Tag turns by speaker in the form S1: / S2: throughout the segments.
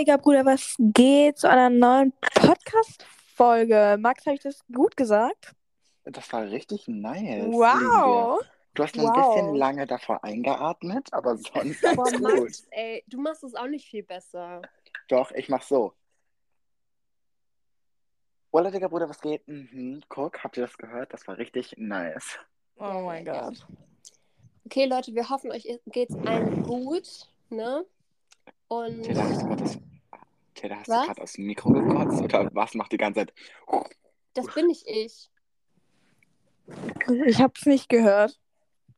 S1: Digga, Bruder, was geht zu einer neuen Podcast-Folge? Max, habe ich das gut gesagt?
S2: Das war richtig nice.
S1: Wow.
S2: Du hast ein
S1: Wow.
S2: bisschen lange davor eingeatmet, aber sonst
S3: Boah,
S2: gut.
S3: Max, ey, du machst es auch nicht viel besser.
S2: Doch, ich mach so. Walla, Digga, Bruder, was geht? Mhm. Guck, habt ihr das gehört? Das war richtig nice.
S1: Oh mein Gott.
S3: Okay, Leute, wir hoffen, euch geht's allen gut, ne? Und
S2: Tilda, hast du gerade das, Tilda, hast du
S3: Was?
S2: aus dem Mikro gekotzt? Oder was macht die ganze Zeit?
S3: das bin nicht ich.
S1: Ich habe es nicht gehört.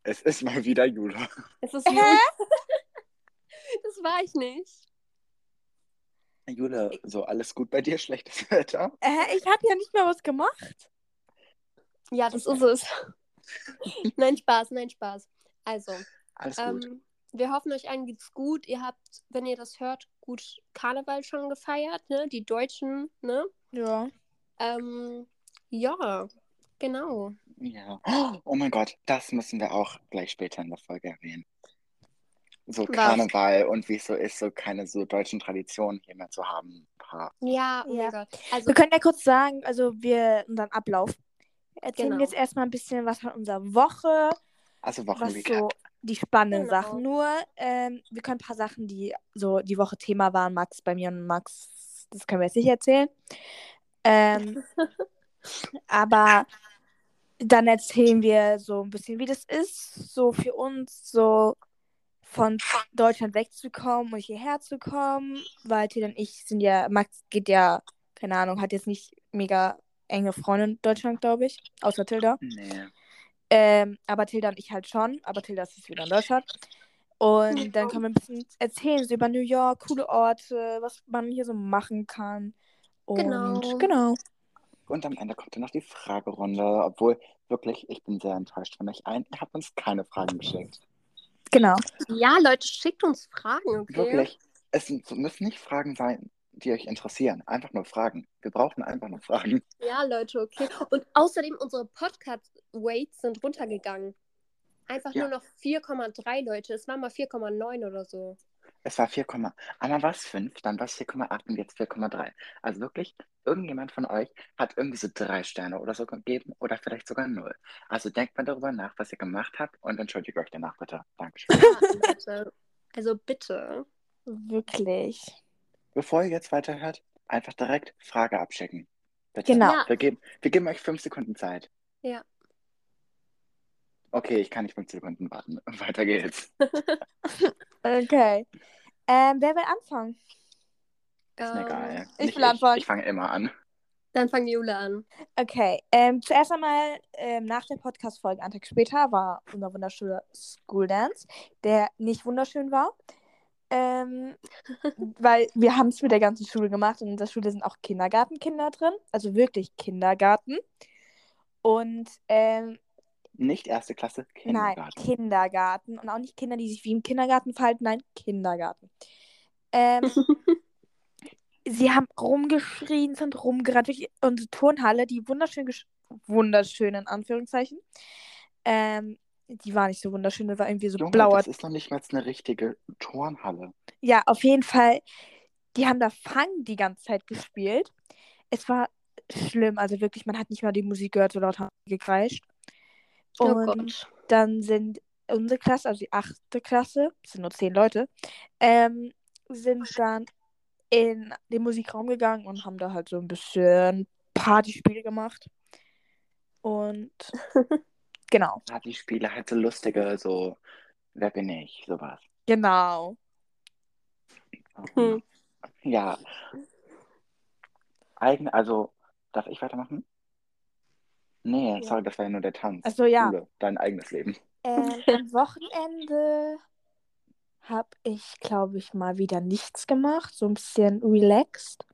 S2: Es ist mal wieder Jula.
S3: Es ist
S1: Hä?
S3: Jule. Das war ich nicht.
S2: Jule, so alles gut bei dir? Schlechtes Wetter?
S1: Äh, ich habe ja nicht mehr was gemacht.
S3: Ja, das ist es. nein, Spaß, nein, Spaß. Also,
S2: Alles gut.
S3: Wir hoffen, euch allen geht's gut. Ihr habt, wenn ihr das hört, gut Karneval schon gefeiert, ne? Die Deutschen, ne?
S1: Ja.
S3: Ähm, ja, genau.
S2: Ja. Oh mein Gott, das müssen wir auch gleich später in der Folge erwähnen. So
S3: Was?
S2: Karneval und wie es so ist, so keine so deutschen Traditionen hier mehr zu haben.
S3: Ja, oh
S1: Ja.
S3: mein Gott. Also,
S1: Wir können ja kurz sagen, also wir, unseren Ablauf. Erzählen
S3: Genau.
S1: jetzt erstmal ein bisschen was von unserer Woche,
S2: Also Wochenrecap.
S1: so die spannenden
S3: Genau.
S1: Sachen. Nur, ähm, wir können ein paar Sachen, die so die Woche Thema waren, Max bei mir und Max, das können wir jetzt nicht erzählen. Ähm, aber dann erzählen wir so ein bisschen, wie das ist, so für uns, so von Deutschland wegzukommen und hierher zu kommen, weil Tilda und ich sind ja, Max geht ja, keine Ahnung, hat jetzt nicht mega enge Freunde in Deutschland, glaube ich, außer Tilda.
S2: Nee.
S1: Ähm, aber Tilda und ich halt schon, aber Tilda ist jetzt wieder in Deutschland. Und dann können wir ein bisschen erzählen so über New York, coole Orte, was man hier so machen kann. Und
S3: Genau.
S1: genau.
S2: Und am Ende kommt dann noch die Fragerunde, obwohl wirklich, ich bin sehr enttäuscht von euch allen. Ihr habt uns keine Fragen geschickt.
S1: Genau.
S3: ja, Leute, schickt uns Fragen, okay?
S2: Wirklich. Es müssen nicht Fragen sein, die euch interessieren. Einfach nur Fragen. Wir brauchen einfach nur Fragen.
S3: Ja, Leute, okay. Und außerdem, unsere Podcast-Weights sind runtergegangen. Einfach
S2: Ja.
S3: nur noch 4,3 Leute. Es war mal 4,9 oder so.
S2: Es war 4, einmal war es 5, dann war es 4,8 und jetzt 4,3. Also wirklich, irgendjemand von euch hat irgendwie so drei Sterne oder so gegeben oder vielleicht sogar null. Also denkt mal darüber nach, was ihr gemacht habt und entschuldigt euch danach bitte. Dankeschön.
S3: Ja. Also bitte.
S1: Wirklich.
S2: Bevor ihr jetzt weiterhört, einfach direkt Frage abschicken. Bitte.
S1: Genau.
S3: Ja.
S2: Wir, geben, wir geben euch 5 Sekunden Zeit.
S3: Ja.
S2: Okay, ich kann nicht 5 Sekunden warten. Weiter geht's.
S1: Okay. Ähm, wer will anfangen?
S2: Ist mir
S3: Ähm,
S2: egal.
S1: ich
S2: Nicht
S1: will anfangen.
S2: Ich fange immer an.
S3: Dann fang Jule an.
S1: Okay. Ähm, zuerst einmal ähm, nach der Podcast-Folge, einen Tag später, war unser wunderschöner School Dance, der nicht wunderschön war. Ähm, weil wir haben es mit der ganzen Schule gemacht und in der Schule sind auch Kindergartenkinder drin, also wirklich Kindergarten. Und ähm,
S2: Nicht erste Klasse,
S1: Nein,
S2: Kindergarten.
S1: Kindergarten. Und auch nicht Kinder, die sich wie im Kindergarten verhalten. Nein, Kindergarten. Ähm, sie haben rumgeschrien, sind rumgerannt. Wirklich, unsere Turnhalle, die wunderschön, wunderschön in Anführungszeichen, ähm, die war nicht so wunderschön, das war irgendwie so
S2: Junge,
S1: blauer.
S2: das ist noch nicht mal eine richtige Turnhalle.
S1: Ja, auf jeden Fall, die haben da Fang die ganze Zeit gespielt. Es war schlimm, also wirklich, man hat nicht mal die Musik gehört, so laut haben die gekreischt.
S3: Oh
S1: Und
S3: Gott.
S1: dann sind unsere Klasse, also die achte Klasse, es sind nur zehn Leute, ähm, sind dann in den Musikraum gegangen und haben da halt so ein bisschen Partyspiele gemacht. Und genau,
S2: Ja, die Spiele halt so lustige, so, wer bin ich, sowas.
S1: genau.
S3: Hm.
S2: Ja. Eigen, also, darf ich weitermachen? Nee,
S1: Ja.
S2: sorry, das war ja nur der Tanz.
S1: Also ja,
S2: Schule, dein eigenes Leben.
S1: ähm, am Wochenende habe ich, glaube ich, mal wieder nichts gemacht, so ein bisschen relaxed.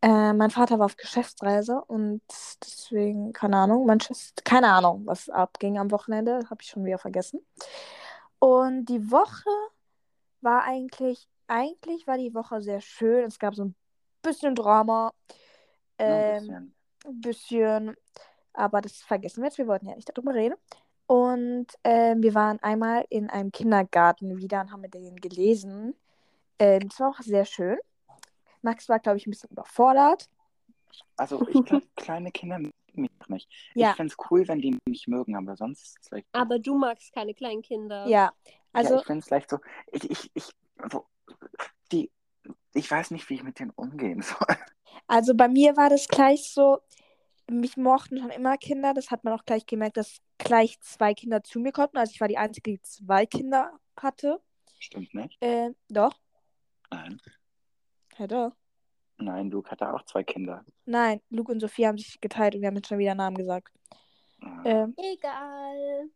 S1: Äh, mein Vater war auf Geschäftsreise und deswegen, keine Ahnung, Manchester, keine Ahnung, was abging am Wochenende, habe ich schon wieder vergessen. Und die Woche war eigentlich, eigentlich war die Woche sehr schön. Es gab so ein bisschen Drama,
S2: Ja, ein
S1: ähm,
S2: bisschen.
S1: ein bisschen, aber das vergessen wir jetzt, wir wollten ja nicht darüber reden. Und ähm, wir waren einmal in einem Kindergarten wieder und haben mit denen gelesen. Ähm, das war auch sehr schön. Max war, glaube ich, ein bisschen überfordert.
S2: Also ich glaube, kleine Kinder mögen mich nicht.
S1: Ja.
S2: Ich finde es cool, wenn die mich mögen, aber sonst ist es vielleicht.
S3: Aber du magst keine kleinen Kinder.
S1: Ja,
S2: Also,
S1: also
S2: ja, ich finde es leicht so. Ich, ich, ich, so, die, ich weiß nicht, wie ich mit denen umgehen soll.
S1: Also bei mir war das gleich so, mich mochten schon immer Kinder. Das hat man auch gleich gemerkt, dass gleich zwei Kinder zu mir konnten. Also ich war die Einzige, die zwei Kinder hatte.
S2: Stimmt nicht?
S1: Äh, doch.
S2: Nein.
S1: Doch.
S2: Nein, Luke hatte auch zwei Kinder.
S1: Nein, Luke und Sophie haben sich geteilt und wir haben jetzt schon wieder Namen gesagt.
S2: Ah,
S1: Ähm,
S3: Egal.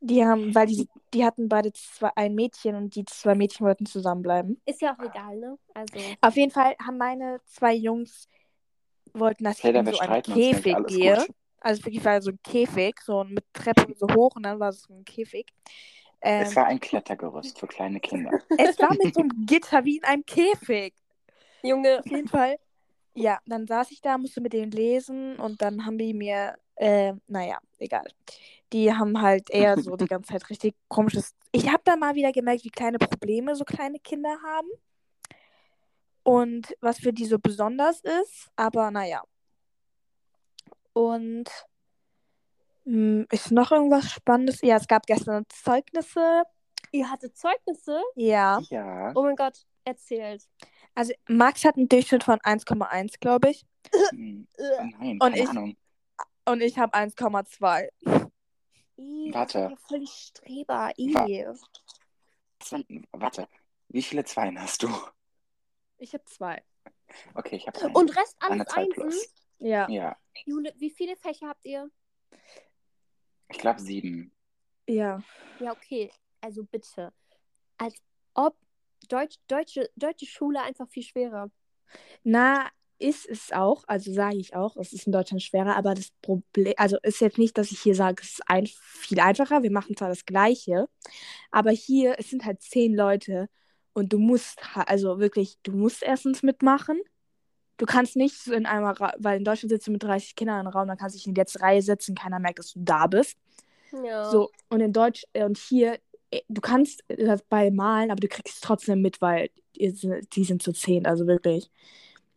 S1: die haben, weil die, die hatten beide zwei, ein Mädchen und die zwei Mädchen wollten zusammenbleiben.
S3: Ist ja auch egal, ne? Also.
S1: Auf jeden Fall haben meine zwei Jungs wollten, dass ich
S2: Taylor,
S1: in so einen. Käfig
S2: Alles
S1: gehe.
S2: gut.
S1: Also wirklich war so ein Käfig, so mit Treppen so hoch und dann war es so ein Käfig. Ähm,
S2: Es war ein Klettergerüst für kleine Kinder.
S1: es war mit so einem Gitter wie in einem Käfig.
S3: Junge,
S1: Auf jeden Fall. Ja, dann saß ich da, musste mit denen lesen und dann haben die mir, äh, naja, egal. Die haben halt eher so die ganze Zeit richtig komisches. Ich habe dann mal wieder gemerkt, wie kleine Probleme so kleine Kinder haben. Und was für die so besonders ist. Aber naja. Und mh, ist noch irgendwas Spannendes? Ja, es gab gestern Zeugnisse.
S3: ihr hattet Zeugnisse?
S1: Ja.
S2: Ja.
S3: Oh mein Gott, erzählt.
S1: Also Max hat einen Durchschnitt von 1,1, glaube ich.
S2: Nein,
S1: Und
S2: keine
S1: ich-
S2: Ahnung.
S1: Und ich habe 1,2.
S3: Ih,
S2: Warte.
S3: das ist ja voll die Streber.
S2: Wa-. Zwei- Warte, wie viele Zweien hast du?
S1: Ich habe zwei.
S2: Okay, ich habe
S3: Und Rest alles
S2: 2
S3: Einsen?
S2: plus.
S1: Ja.
S2: Ja,
S3: Jule, wie viele Fächer habt ihr?
S2: ich glaube sieben.
S1: Ja.
S3: Ja, okay. Also bitte. Als ob Deutsch, deutsche, deutsche Schule einfach viel schwerer.
S1: Na, ist es auch, also sage ich auch, es ist in Deutschland schwerer, aber das Problem, also ist jetzt nicht, dass ich hier sage, es ist ein, viel einfacher, wir machen zwar das Gleiche, aber hier, es sind halt zehn Leute und du musst, also wirklich, du musst erstens mitmachen. Du kannst nicht so in einem, Ra weil in Deutschland sitzt du mit 30 Kindern im Raum, dann kannst du dich in die letzte Reihe setzen, keiner merkt, dass du da bist.
S3: Ja.
S1: So, und in Deutsch, und hier, du kannst das bei malen, aber du kriegst es trotzdem mit, weil se- die sind zu zehn, also wirklich.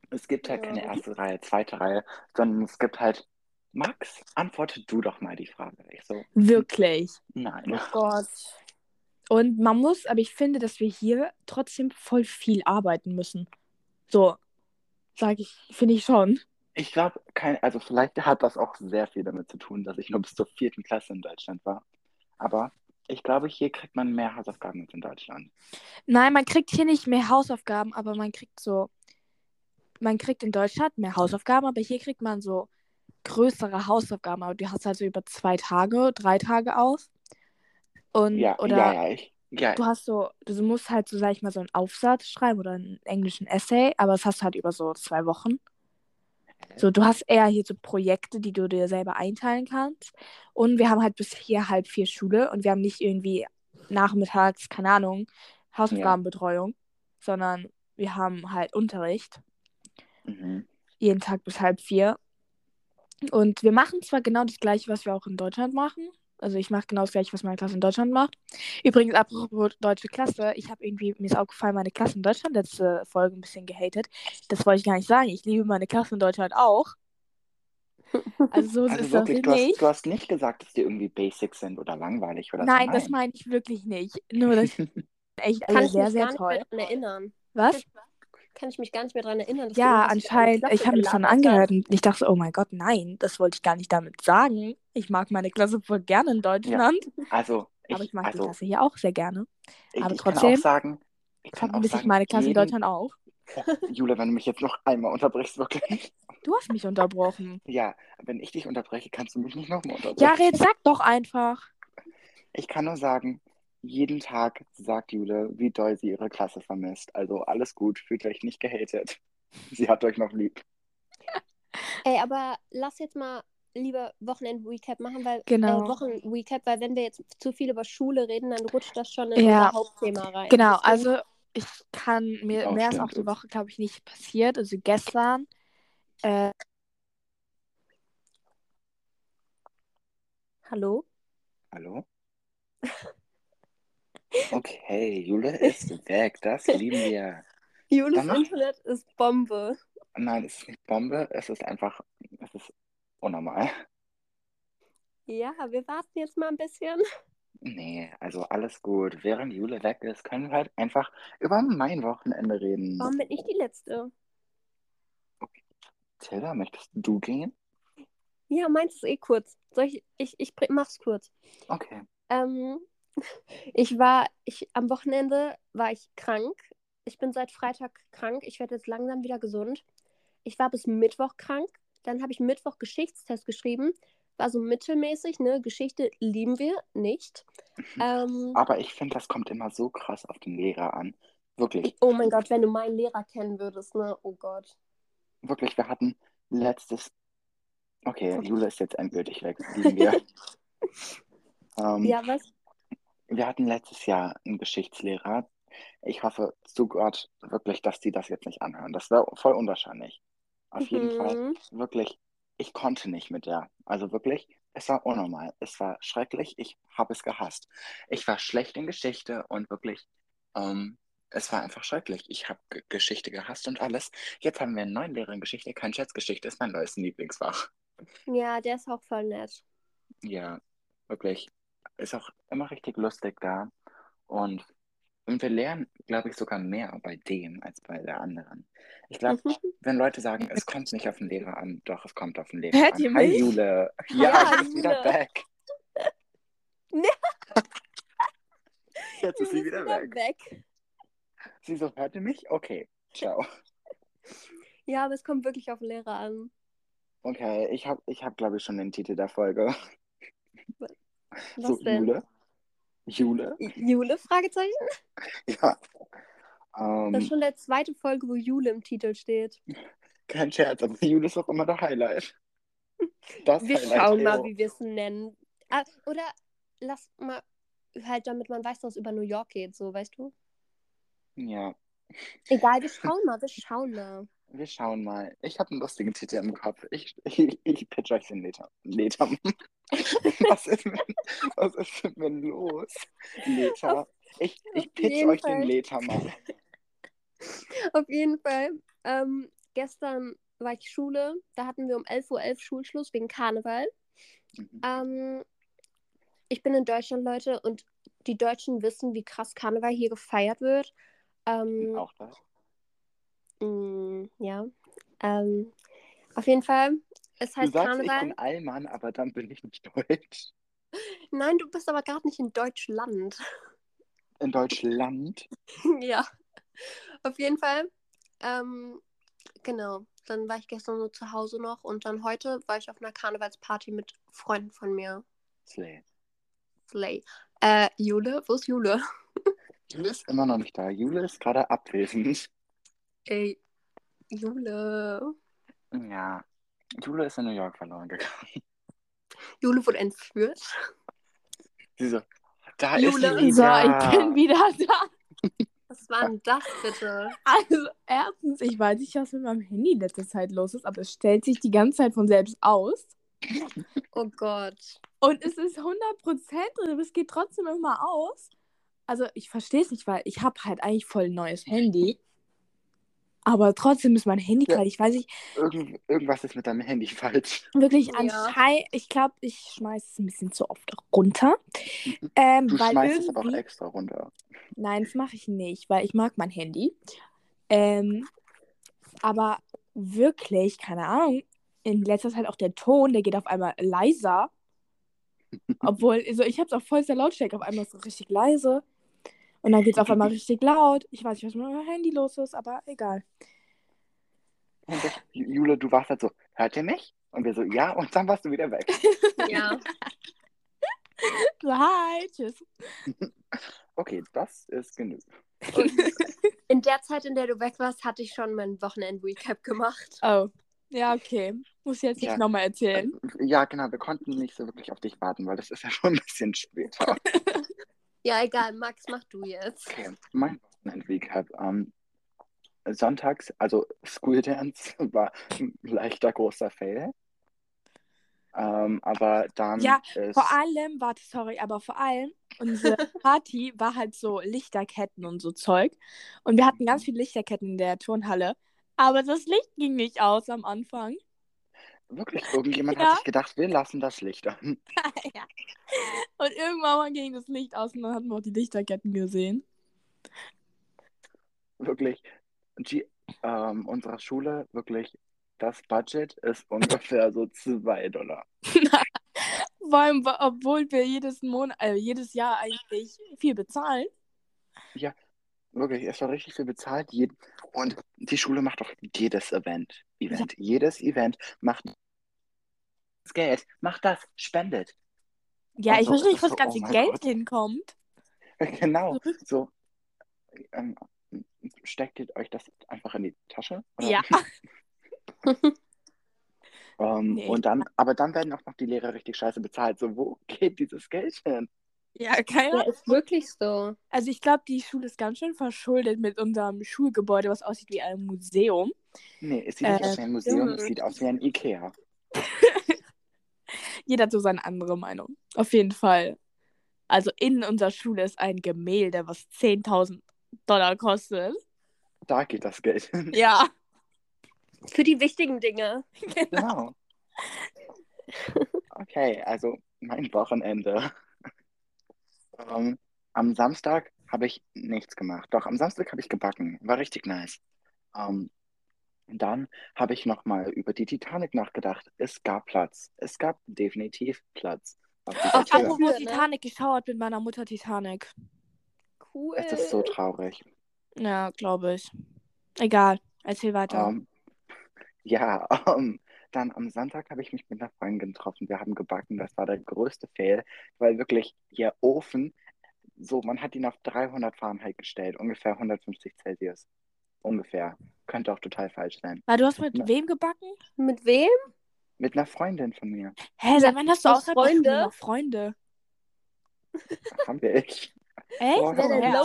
S2: Es gibt halt
S3: Ja.
S2: keine erste Reihe, zweite Reihe, sondern es gibt halt, Max, antworte du doch mal die Frage. Ich so,
S1: Wirklich.
S2: nein.
S3: Oh Gott.
S1: Und man muss, aber ich finde, dass wir hier trotzdem voll viel arbeiten müssen. So, sage ich, finde ich schon.
S2: Ich glaube, kein, also vielleicht hat das auch sehr viel damit zu tun, dass ich nur bis zur vierten Klasse in Deutschland war. Aber ich glaube, hier kriegt man mehr Hausaufgaben als in Deutschland.
S1: Nein, man kriegt hier nicht mehr Hausaufgaben, aber man kriegt so, man kriegt in Deutschland mehr Hausaufgaben, aber hier kriegt man so größere Hausaufgaben, aber du hast halt so über zwei Tage, drei Tage aus. Und,
S2: Ja,
S1: oder
S2: ja, ja, ich, ja,
S1: du hast so, du musst halt so, sag ich mal, so einen Aufsatz schreiben oder einen englischen Essay, aber das hast du halt über so zwei Wochen. So, du hast eher hier so Projekte, die du dir selber einteilen kannst. Und wir haben halt bis hier halb vier Schule und wir haben nicht irgendwie nachmittags, keine Ahnung, Hausaufgabenbetreuung, sondern wir haben halt Unterricht
S2: mhm.
S1: jeden Tag bis halb vier. Und wir machen zwar genau das gleiche, was wir auch in Deutschland machen. Also ich mache genau das gleiche, was meine Klasse in Deutschland macht. Übrigens, apropos deutsche Klasse, ich habe irgendwie, mir ist aufgefallen, meine Klasse in Deutschland letzte Folge ein bisschen gehatet. Das wollte ich gar nicht sagen. Ich liebe meine Klasse in Deutschland auch. Also so
S2: Also
S1: ist das
S2: wirklich, du hast,
S1: nicht.
S2: du hast nicht gesagt, dass die irgendwie basic sind oder langweilig oder
S1: Nein,
S2: so.
S1: das meine ich wirklich nicht. Nur das ist echt
S3: ich
S1: sehr,
S3: mich
S1: sehr toll.
S3: erinnern.
S1: Was?
S3: Kann ich mich gar nicht mehr dran erinnern.
S1: Ja, anscheinend. Ich habe mich schon
S3: gelabert
S1: angehört und ich dachte, so, oh mein Gott, nein, das wollte ich gar nicht damit sagen. Ich mag meine Klasse voll gerne in Deutschland,
S2: Also, ich,
S1: aber ich mag die
S2: also,
S1: Klasse hier auch sehr gerne.
S2: ich,
S1: aber
S2: ich kann
S1: trotzdem
S2: auch sagen, ich kann auch
S1: Vermisse ich
S2: sagen,
S1: meine Klasse in
S2: jeden,
S1: Deutschland auch.
S2: Jule, wenn du mich jetzt noch einmal unterbrichst, wirklich.
S1: Du hast mich unterbrochen.
S2: Ja, wenn ich dich unterbreche, kannst du mich nicht nochmal unterbrechen.
S1: Ja, Red, sag doch einfach.
S2: Ich kann nur sagen, jeden Tag sagt Jule, wie doll sie ihre Klasse vermisst. Also alles gut, fühlt euch nicht gehatet. Sie hat euch noch lieb.
S3: Ey, aber lass jetzt mal lieber Wochenend-Recap machen, weil
S1: Genau.
S3: äh, Wochen-Recap, weil wenn wir jetzt zu viel über Schule reden, dann rutscht das schon in
S1: Ja.
S3: unser Hauptthema rein.
S1: Genau,
S3: Deswegen-
S1: also ich kann mir,
S2: Auch
S1: mehr ist
S2: stimmt,
S1: auch die. Woche, glaube ich, nicht passiert. Also gestern. Äh,
S3: Hallo?
S2: Hallo? Okay, Jule ist weg. Das lieben wir.
S3: Julis
S2: Dann noch-
S3: Internet ist Bombe.
S2: Nein, es ist nicht Bombe, es ist einfach, es ist unnormal.
S3: Ja, wir warten jetzt mal ein bisschen.
S2: Nee, also alles gut. Während Jule weg ist, können wir halt einfach über mein Wochenende reden.
S3: Warum bin ich die Letzte?
S2: Tilda, möchtest du gehen?
S3: Ja, meins ist eh kurz. Soll ich, ich, ich mach's kurz.
S2: Okay.
S3: Ähm, ich war, ich, am Wochenende war ich krank. Ich bin seit Freitag krank. Ich werde jetzt langsam wieder gesund. Ich war bis Mittwoch krank. Dann habe ich Mittwoch Geschichtstest geschrieben. War so mittelmäßig, ne? Geschichte lieben wir nicht. Ähm,
S2: Aber ich finde, das kommt immer so krass auf den Lehrer an. Wirklich,
S3: oh mein Gott, wenn du meinen Lehrer kennen würdest, ne? Oh Gott.
S2: wirklich, wir hatten letztes. Okay, Jule ist jetzt endgültig weg. Ähm,
S3: Ja, was?
S2: Wir hatten letztes Jahr einen Geschichtslehrer. Ich hoffe zu Gott wirklich, dass die das jetzt nicht anhören. Das wäre voll unwahrscheinlich. Auf jeden Fall.
S3: Mhm.
S2: Wirklich, ich konnte nicht mit der. Also wirklich, es war unnormal. Es war schrecklich. Ich habe es gehasst. Ich war schlecht in Geschichte und wirklich, ähm, es war einfach schrecklich. Ich habe Geschichte gehasst und alles. Jetzt haben wir einen neuen Lehrer in Geschichte. Kein Scherz, Geschichte ist mein neues Lieblingsfach.
S3: Ja, der ist auch voll nett.
S2: Ja, wirklich. Ist auch immer richtig lustig da. Und, und wir lernen, glaube ich, sogar mehr bei dem als bei der anderen. Ich glaube,
S3: Mhm.
S2: wenn Leute sagen, es kommt nicht auf den Lehrer an, doch, es kommt auf den Lehrer
S1: Hört
S2: an.
S1: ihr
S2: Hi,
S1: mich?
S2: Jule. Ja,
S3: Ja,
S2: sie ist wieder weg.
S3: Ne.
S2: Jetzt ist sie
S3: Jule
S2: wieder weg.
S3: weg.
S2: Sie so, hört ihr mich? Okay, ciao.
S3: Ja, aber es kommt wirklich auf den Lehrer an.
S2: Okay, ich habe, ich hab, glaube ich, schon den Titel der Folge.
S3: Was
S2: so,
S3: denn?
S2: Jule. Jule?
S3: Jule? Fragezeichen?
S2: Ja.
S3: Das
S2: Ähm,
S3: ist schon der zweite Folge, wo Jule im Titel steht.
S2: kein Scherz, aber Jule ist auch immer der Highlight. Das
S3: Wir
S2: Highlight
S3: schauen mal, wie wir es nennen. Ah, oder lass mal, halt damit man weiß, dass es über New York geht, so, weißt du?
S2: Ja,
S3: Egal, wir schauen mal, wir schauen mal.
S2: Wir schauen mal. Ich habe einen lustigen Titel im Kopf. Ich, ich, ich pitch euch den Later. Later. was, ist mit, was ist mit mir los? Later. Ich, ich pitch euch den
S3: Fall.
S2: Later mal.
S3: Auf jeden Fall. Ähm, gestern war ich Schule, da hatten wir um 11.11 Uhr Schulschluss wegen Karneval.
S2: Mhm.
S3: Ähm, ich bin in Deutschland, Leute, und die Deutschen wissen, wie krass Karneval hier gefeiert wird. Ähm,
S2: Auch das.
S3: mh, ja. Ähm, auf jeden Fall. Es
S2: Du
S3: heißt
S2: sagst,
S3: Karneval.
S2: ich bin Allmann, aber dann bin ich nicht deutsch.
S3: Nein, du bist aber gar nicht in Deutschland.
S2: In Deutschland.
S3: ja. Auf jeden Fall. Ähm, genau. Dann war ich gestern so zu Hause noch und dann heute war ich auf einer Karnevalsparty mit Freunden von mir.
S2: Slay.
S3: Slay. Äh, Jule? Wo ist Jule?
S2: Jule ist immer noch nicht da. Jule ist gerade abwesend.
S3: Ey, Jule.
S2: Ja. Jule ist in New York verloren gegangen.
S3: Jule wurde entführt.
S2: Sie so, da
S3: Jule,
S2: ist sie
S1: So,
S2: wieder.
S1: ich bin wieder da.
S3: Was war denn das bitte?
S1: Also, erstens, ich weiß nicht, was mit meinem Handy in letzter Zeit los ist, aber es stellt sich die ganze Zeit von selbst aus.
S3: Oh Gott.
S1: Und es ist 100% drin, aber es geht trotzdem immer aus. Also, ich verstehe es nicht, weil ich habe halt eigentlich voll ein neues Handy. Aber trotzdem ist mein Handy
S2: Ja.
S1: gerade, ich weiß nicht,
S2: Irgend, irgendwas ist mit deinem Handy falsch.
S1: wirklich
S3: Ja.
S1: anscheinend, ich glaube, ich schmeiße es ein bisschen zu oft runter. Ähm,
S2: Du
S1: weil
S2: schmeißt es aber auch extra runter.
S1: Nein, das mache ich nicht, weil ich mag mein Handy. Ähm, aber wirklich, keine Ahnung, in letzter Zeit auch der Ton, der geht auf einmal leiser. Obwohl, also ich habe es auf vollster Lautstärke, auf einmal ist es richtig leise. Und dann geht es auf einmal richtig laut. Ich weiß nicht, was mit meinem Handy los ist, aber egal.
S2: Und das, Jule, du warst halt so, hört ihr mich? Und wir so, ja, und dann warst du wieder weg.
S3: Ja.
S1: So, hi, tschüss.
S2: Okay, das ist genug.
S3: Und in der Zeit, in der du weg warst, hatte ich schon mein Wochenend-Recap gemacht.
S1: Oh, ja, okay. Muss jetzt nicht
S2: Ja.
S1: nochmal erzählen.
S2: Ja, genau, wir konnten nicht so wirklich auf dich warten, weil das ist ja schon ein bisschen später.
S3: Ja, egal. Max, mach du jetzt.
S2: Okay, mein Wochenend-Recap. Ähm, sonntags, also School Dance war ein leichter großer Fail. Ähm, aber dann
S1: Ja,
S2: ist.
S1: Vor allem, warte, sorry, aber vor allem, unsere Party war halt so Lichterketten und so Zeug. Und wir hatten ganz viele Lichterketten in der Turnhalle. Aber das Licht ging nicht aus am Anfang.
S2: Wirklich, irgendjemand
S1: Ja.
S2: hat sich gedacht, wir lassen das Licht an.
S1: ja. Und irgendwann mal ging das Licht aus und dann hatten wir auch die Lichterketten gesehen.
S2: Wirklich, die, ähm, unserer Schule, wirklich, das Budget ist ungefähr so 2 Dollar.
S1: Vor allem, obwohl wir jedes Monat, äh, jedes Jahr eigentlich viel bezahlen.
S2: Wirklich, es war richtig viel bezahlt. Und die Schule macht auch jedes Event. Event. Jedes Event macht Geld, macht das, spendet.
S1: Ja, ich
S2: Also,
S1: verstehe nicht, wo
S2: so,
S1: das ganze
S2: oh
S1: Geld
S2: Gott.
S1: hinkommt.
S2: Genau, so. Ähm, steckt ihr euch das einfach in die Tasche? Oder?
S1: Ja.
S2: Ähm,
S1: Nee.
S2: Und dann, aber dann werden auch noch die Lehrer richtig scheiße bezahlt. So, wo geht dieses Geld hin?
S1: Ja, keine
S3: Ja,
S1: Ahnung.
S3: ist wirklich so.
S1: Also ich glaube, die Schule ist ganz schön verschuldet mit unserem Schulgebäude, was aussieht wie ein Museum.
S2: Nee, es sieht nicht
S1: Äh,
S2: aus wie ein Museum, es sieht aus wie ein Ikea.
S1: Jeder hat so seine andere Meinung. Auf jeden Fall. Also in unserer Schule ist ein Gemälde, was 10.000 Dollar kostet.
S2: Da geht das Geld hin.
S1: Ja.
S3: Für die wichtigen Dinge.
S2: Genau. Okay, also mein Wochenende. Ähm, am Samstag habe ich nichts gemacht. Doch, am Samstag habe ich gebacken. War richtig nice. Ähm, dann habe ich nochmal über die Titanic nachgedacht. Es gab Platz. Es gab definitiv Platz. Auf
S3: Ach, apropos-
S1: Apropos
S3: ne?
S1: Titanic geschaut mit meiner Mutter Titanic.
S3: Cool.
S2: Es ist so traurig.
S1: Ja, glaube ich. Egal. Erzähl weiter.
S2: Ähm, ja, ähm, dann am Sonntag habe ich mich mit einer Freundin getroffen. Wir haben gebacken. Das war der größte Fail, weil wirklich ihr Ofen, so, man hat ihn auf 300 Fahrenheit gestellt, ungefähr 150 Celsius. Ungefähr. Könnte auch total falsch sein.
S1: Weil du hast mit
S2: Na.
S1: wem gebacken?
S3: Mit wem?
S2: Mit einer Freundin von mir.
S1: Hä, seit wann hast du
S3: noch
S1: außerhalb der Schule
S3: Freunde?
S1: noch Freunde?
S2: Haben wir echt.
S1: Echt?
S2: Oh, zu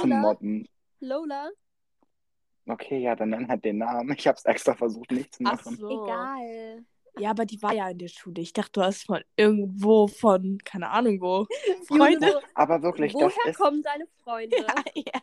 S3: Lola?
S2: mobben.
S3: Lola?
S2: Okay, ja, dann nenn halt den Namen. Ich habe es extra versucht, nicht zu
S1: Ach
S2: machen.
S1: so.
S3: Egal.
S1: Ja, aber die war ja in der Schule. Ich dachte, du hast von irgendwo von, keine Ahnung wo, Freunde.
S2: Aber wirklich, das
S3: woher
S2: ist.
S3: kommen deine Freunde?
S1: ja.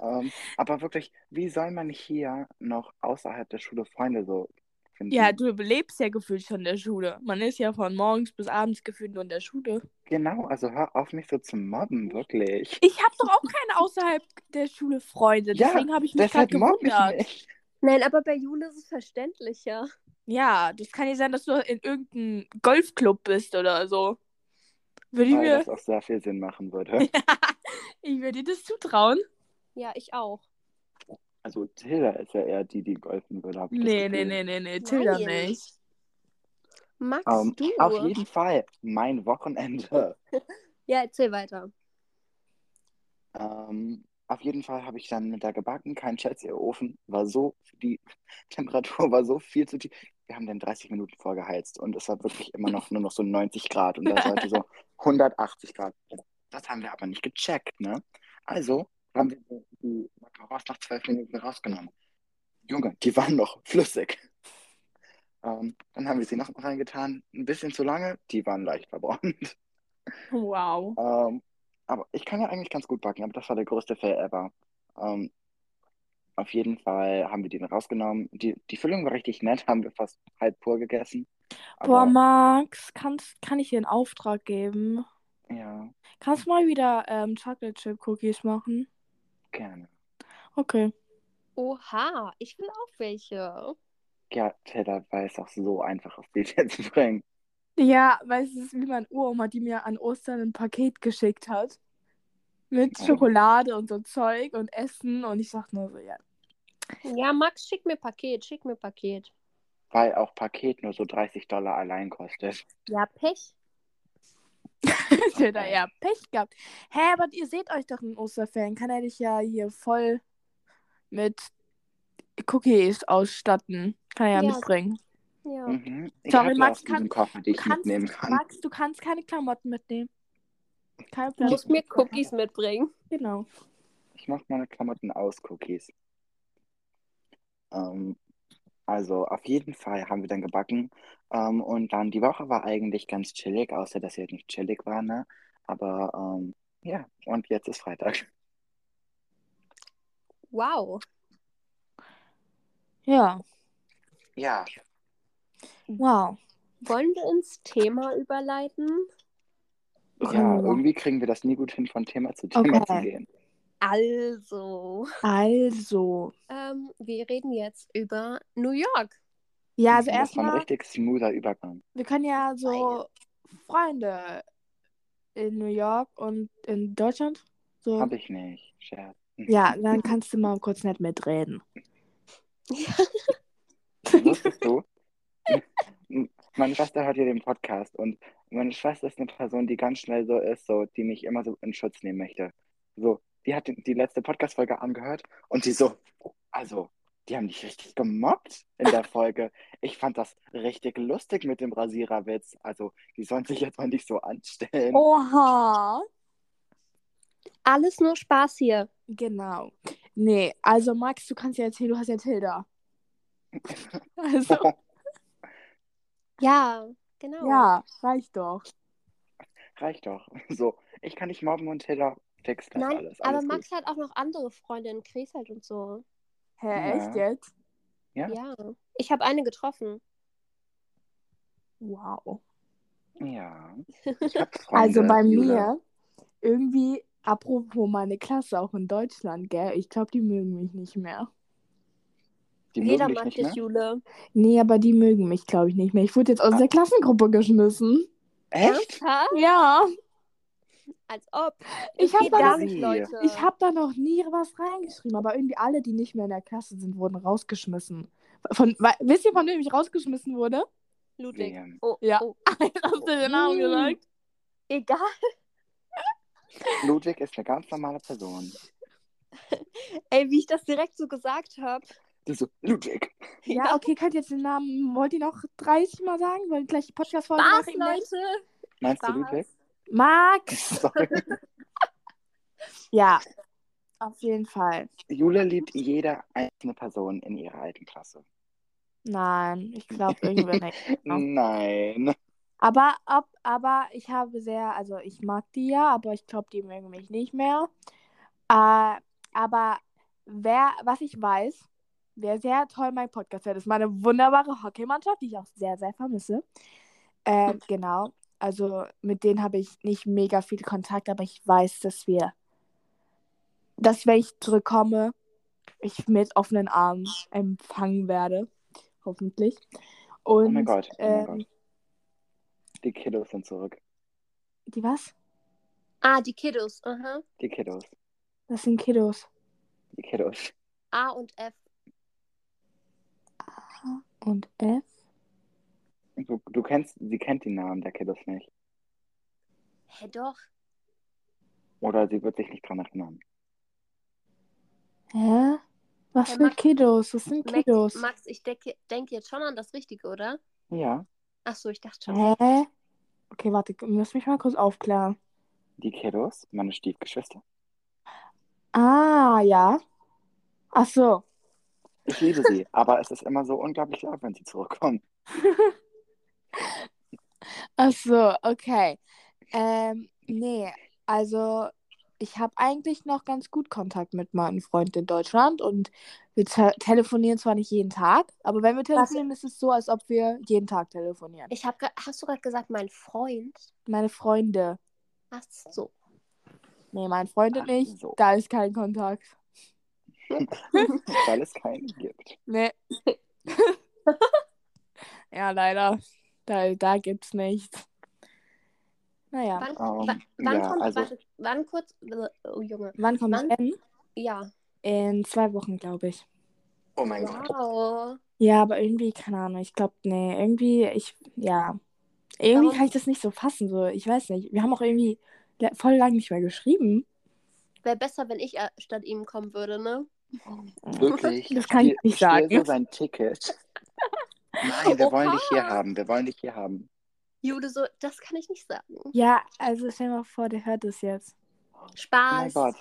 S2: Ähm, aber wirklich, wie soll man hier noch außerhalb der Schule Freunde so finden?
S1: ja, du lebst ja gefühlt schon in der Schule. Man ist ja von morgens bis abends gefühlt nur in der Schule.
S2: Genau, also hör auf mich so zu mobben, wirklich.
S1: Ich habe doch auch keine außerhalb der Schule Freunde.
S2: Ja,
S1: Deswegen habe ich mich
S2: Deshalb
S1: gerade
S2: mobb mich
S1: gewundert.
S2: nicht.
S3: Nein, aber bei Jule ist es verständlicher.
S1: Ja, das kann ja sein, dass du in irgendeinem Golfclub bist oder so. Würde ich
S2: Weil
S1: mir,
S2: das auch sehr viel Sinn machen würde.
S1: ich würde dir das zutrauen.
S3: Ja, ich auch.
S2: Also Tilda ist ja eher die, die golfen würde. hab ich das
S1: Nee, nee, nee, nee, nee, Tilda
S3: Nein.
S1: nicht.
S3: Max,
S2: Ähm,
S3: du?
S2: auf jeden Fall, mein Wochenende.
S3: Ja, erzähl weiter.
S2: Ähm, auf jeden Fall habe ich dann mit der gebacken, kein Scherz, ihr Ofen war so, die Temperatur war so viel zu tief. Wir haben den 30 Minuten vorgeheizt und es war wirklich immer noch nur noch so 90 Grad und da sollte so 180 Grad. Das haben wir aber nicht gecheckt, ne? Also haben wir die- Macarons nach 12 Minuten rausgenommen. Junge, die waren noch flüssig. Ähm, dann haben wir sie noch reingetan, ein bisschen zu lange, die waren leicht verbrannt.
S1: Wow.
S2: Ähm, aber ich kann ja eigentlich ganz gut backen, aber das war der größte Fail ever. Ähm, auf jeden Fall haben wir den rausgenommen. Die, die Füllung war richtig nett, haben wir fast halb pur gegessen.
S1: Boah,
S2: Aber
S1: Max, kannst, kann ich dir einen Auftrag geben?
S2: ja,
S1: Kannst du mal wieder ähm, Chocolate Chip Cookies machen?
S2: Gerne.
S1: Okay.
S3: Oha, ich will auch welche.
S2: Ja, Taylor weiß auch so einfach auf Bild zu bringen.
S1: Ja, weißt du, es ist wie meine Uroma, die mir an Ostern ein Paket geschickt hat. Mit. Schokolade und so Zeug und Essen. Und ich sag nur so, ja.
S3: Ja, Max, schick mir Paket, schick mir Paket.
S2: Weil auch Paket nur so 30 Dollar allein kostet.
S3: Ja, Pech.
S1: Der da eher Pech gehabt. Hä, aber ihr seht euch doch in Osterferien. Kann er dich ja hier voll mit Cookies ausstatten. Kann er ja,
S3: Ja.
S1: mitbringen.
S3: Ja.
S2: Mhm. Ich
S1: Sorry, Max, kann-
S2: Koffer,
S1: Du
S2: ich
S1: kannst,
S2: mitnehmen kann.
S1: Max, du kannst keine Klamotten mitnehmen. Kein
S3: Du musst mir Cookies mitbringen.
S1: Genau.
S2: Ich mache meine Klamotten aus Cookies. Ähm, Also auf jeden Fall haben wir dann gebacken. Ähm, und dann die Woche war eigentlich ganz chillig, außer dass sie halt nicht chillig war, ne? Aber ähm, ja, und jetzt ist Freitag.
S3: Wow.
S1: Ja.
S2: Ja,
S1: Wow.
S3: Wollen wir ins Thema überleiten?
S2: ja, irgendwie kriegen wir das nie gut hin, von Thema zu Thema
S1: Okay.
S2: zu gehen.
S3: Also,
S1: Also.
S3: ähm, wir reden jetzt über New York.
S1: Ja, also
S2: das war ein
S1: erstmal,
S2: richtig smoother Übergang.
S1: wir können ja so Freunde in New York und in Deutschland. So.
S2: Hab ich nicht. Scherz.
S1: Ja, dann kannst du mal kurz nicht mitreden.
S2: Wusstest du? Meine Schwester hört hier den Podcast und meine Schwester ist eine Person, die ganz schnell so ist, so, die mich immer so in Schutz nehmen möchte. So, die hat die, die letzte Podcast-Folge angehört und sie so, also, die haben dich richtig gemobbt in der Folge. Ich fand das richtig lustig mit dem Rasiererwitz. Also, die sollen sich jetzt mal nicht so anstellen.
S1: Oha.
S3: Alles nur Spaß hier.
S1: Genau. Nee, also Max, du kannst ja erzählen, du hast ja Tilda. Also,
S3: Ja, genau.
S1: ja, reicht doch.
S2: Reicht doch. So, ich kann nicht mobben und Taylor fixt das
S3: Nein,
S2: alles.
S3: aber
S2: alles
S3: Max
S2: gut.
S3: hat auch noch andere Freunde in Krefeld und so.
S1: Hä,
S2: Ja.
S1: echt jetzt?
S2: Ja.
S3: Ja. Ich habe eine getroffen.
S1: Wow.
S2: Ja.
S1: Also bei
S2: Jule.
S1: mir, irgendwie, apropos meine Klasse auch in Deutschland, gell, ich glaube, die mögen mich nicht mehr.
S2: Die
S3: Jeder mag dich? Jule.
S1: Nee, aber die mögen mich, glaube ich, nicht mehr. Ich wurde jetzt aus
S2: Ah.
S1: der Klassengruppe geschmissen.
S2: Echt?
S1: Ja,
S3: Als ob.
S1: Ich hab
S3: geht
S1: da
S3: gar
S2: noch-
S3: nicht, Leute.
S1: ich habe da noch nie was reingeschrieben, aber irgendwie alle, die nicht mehr in der Klasse sind, wurden rausgeschmissen. Von, we- wisst ihr, von wem ich rausgeschmissen wurde?
S3: Ludwig. Oh,
S1: Ja.
S3: oh.
S1: Hast du den Namen
S3: Mm.
S1: gesagt?
S3: Egal.
S2: Ludwig ist eine ganz normale Person.
S3: Ey, wie ich das direkt so gesagt habe.
S2: Du so, Ludwig.
S1: Ja, okay, könnt ihr jetzt den Namen, wollt ihr noch 30 Mal sagen? Wollt ihr gleich die Podcast-Folge nennen?
S3: Leute.
S2: Meinst du
S3: Spaß.
S2: Ludwig?
S1: Max! Ja, auf jeden Fall.
S2: Jule liebt jede einzelne Person in ihrer alten Klasse.
S1: Nein, ich glaube irgendwie nicht.
S2: Nein.
S1: Aber, ab, aber ich habe sehr, also ich mag die ja, aber ich glaube, die mögen mich nicht mehr. Äh, aber wer, was ich weiß, wer sehr toll mein Podcast hört, ist meine wunderbare Hockeymannschaft, die ich auch sehr, sehr vermisse. Äh, genau. Also mit denen habe ich nicht mega viel Kontakt, aber ich weiß, dass wir, dass wenn ich zurückkomme, ich mit offenen Armen empfangen werde. Hoffentlich. Und,
S2: Oh mein Gott, oh mein
S1: ähm,
S2: Gott. Die Kiddos sind zurück.
S1: Die was?
S3: Ah, die Kiddos. Aha.
S2: Die Kiddos.
S1: Das sind Kiddos.
S2: Die Kiddos.
S3: A und F.
S1: A und F.
S2: Du, du kennst, sie kennt die Namen der Kiddos nicht.
S3: Hä, doch.
S2: Oder sie wird sich nicht dran erinnern.
S1: Hä? Was
S3: Hey,
S1: für
S3: Max-
S1: Kiddos? Das sind
S3: Max,
S1: Kiddos.
S3: Max ich denke denk jetzt schon an das Richtige, oder?
S2: Ja,
S3: Ach so, ich dachte schon.
S1: Hä? Okay, warte, du musst mich mal kurz aufklären.
S2: die Kiddos, meine Stiefgeschwister.
S1: Ah, ja. Ach so.
S2: Ich liebe sie, aber es ist immer so unglaublich laut, wenn sie zurückkommen.
S1: Ach so, okay. Ähm, nee, also ich habe eigentlich noch ganz gut Kontakt mit meinem Freund in Deutschland und wir te telefonieren zwar nicht jeden Tag, aber wenn wir telefonieren, ist es so, als ob wir jeden Tag telefonieren.
S3: Ich habe, hast du gerade gesagt, mein Freund?
S1: Meine Freunde.
S3: Ach so.
S1: Nee, mein Freund
S2: Ach
S1: nicht.
S2: so.
S1: Da ist kein Kontakt.
S2: Weil es keinen gibt.
S1: Nee. ja, leider. Da, da gibt's nichts. Naja.
S3: Wann,
S2: Ähm,
S3: wa- wann
S2: ja,
S3: kommt,
S2: also-
S3: warte, wann kurz, oh Junge.
S1: Wann kommt
S3: Wann?
S1: Ben?
S3: Ja.
S1: In zwei Wochen, glaube ich.
S2: Oh mein Gott.
S3: Wow.
S1: Ja, aber irgendwie, keine Ahnung, ich glaube, nee, irgendwie, ich, ja. Irgendwie
S3: Warum?
S1: kann ich das nicht so fassen, so, ich weiß nicht. Wir haben auch irgendwie voll lang nicht mehr geschrieben.
S3: Wäre besser, wenn ich äh, statt ihm kommen würde, ne?
S2: Wirklich?
S1: Das kann ich
S2: Stiel-
S1: nicht sagen.
S2: so sein Ticket. Nein, wir wollen
S3: Oha.
S2: dich hier haben. Wir wollen dich hier haben.
S3: Jude, so, das kann ich nicht sagen.
S1: Ja, also stell dir mal vor, der hört es jetzt.
S2: Oh mein
S3: Spaß.
S2: Gott.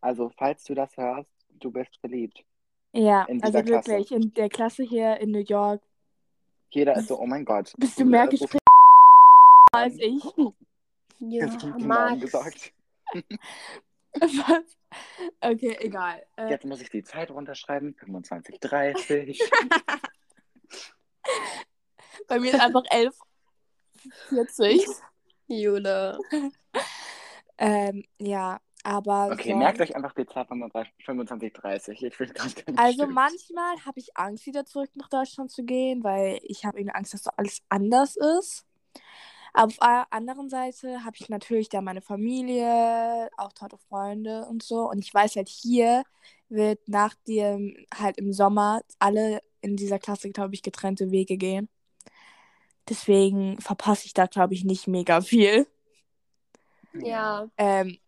S2: Also, falls du das hörst, du bist beliebt.
S1: Ja, also
S2: dieser Klasse.
S1: wirklich, in der Klasse hier in New York
S2: Jeder ist so, oh mein Gott.
S1: bist du mehr
S2: so
S1: gesprächig als ich.
S3: Ja, Max.
S2: gesagt.
S1: Was? Okay, egal. Äh,
S2: Jetzt muss ich die Zeit runterschreiben. 25, 30.
S1: bei mir ist einfach 11, 40.
S3: Jule.
S1: Ähm, ja, aber
S2: Okay,
S1: so.
S2: merkt euch einfach die Zeit 25, 30. Ich will gerade gar nicht
S1: Also
S2: stimmen.
S1: manchmal habe ich Angst, wieder zurück nach Deutschland zu gehen, weil ich habe irgendwie Angst, dass so alles anders ist. Aber auf der anderen Seite habe ich natürlich da meine Familie, auch tolle Freunde und so. Und ich weiß halt, hier wird nach dem, halt im Sommer, alle in dieser Klasse, glaube ich, getrennte Wege gehen. Deswegen verpasse ich da, glaube ich, nicht mega viel.
S3: Ja.
S1: Ähm,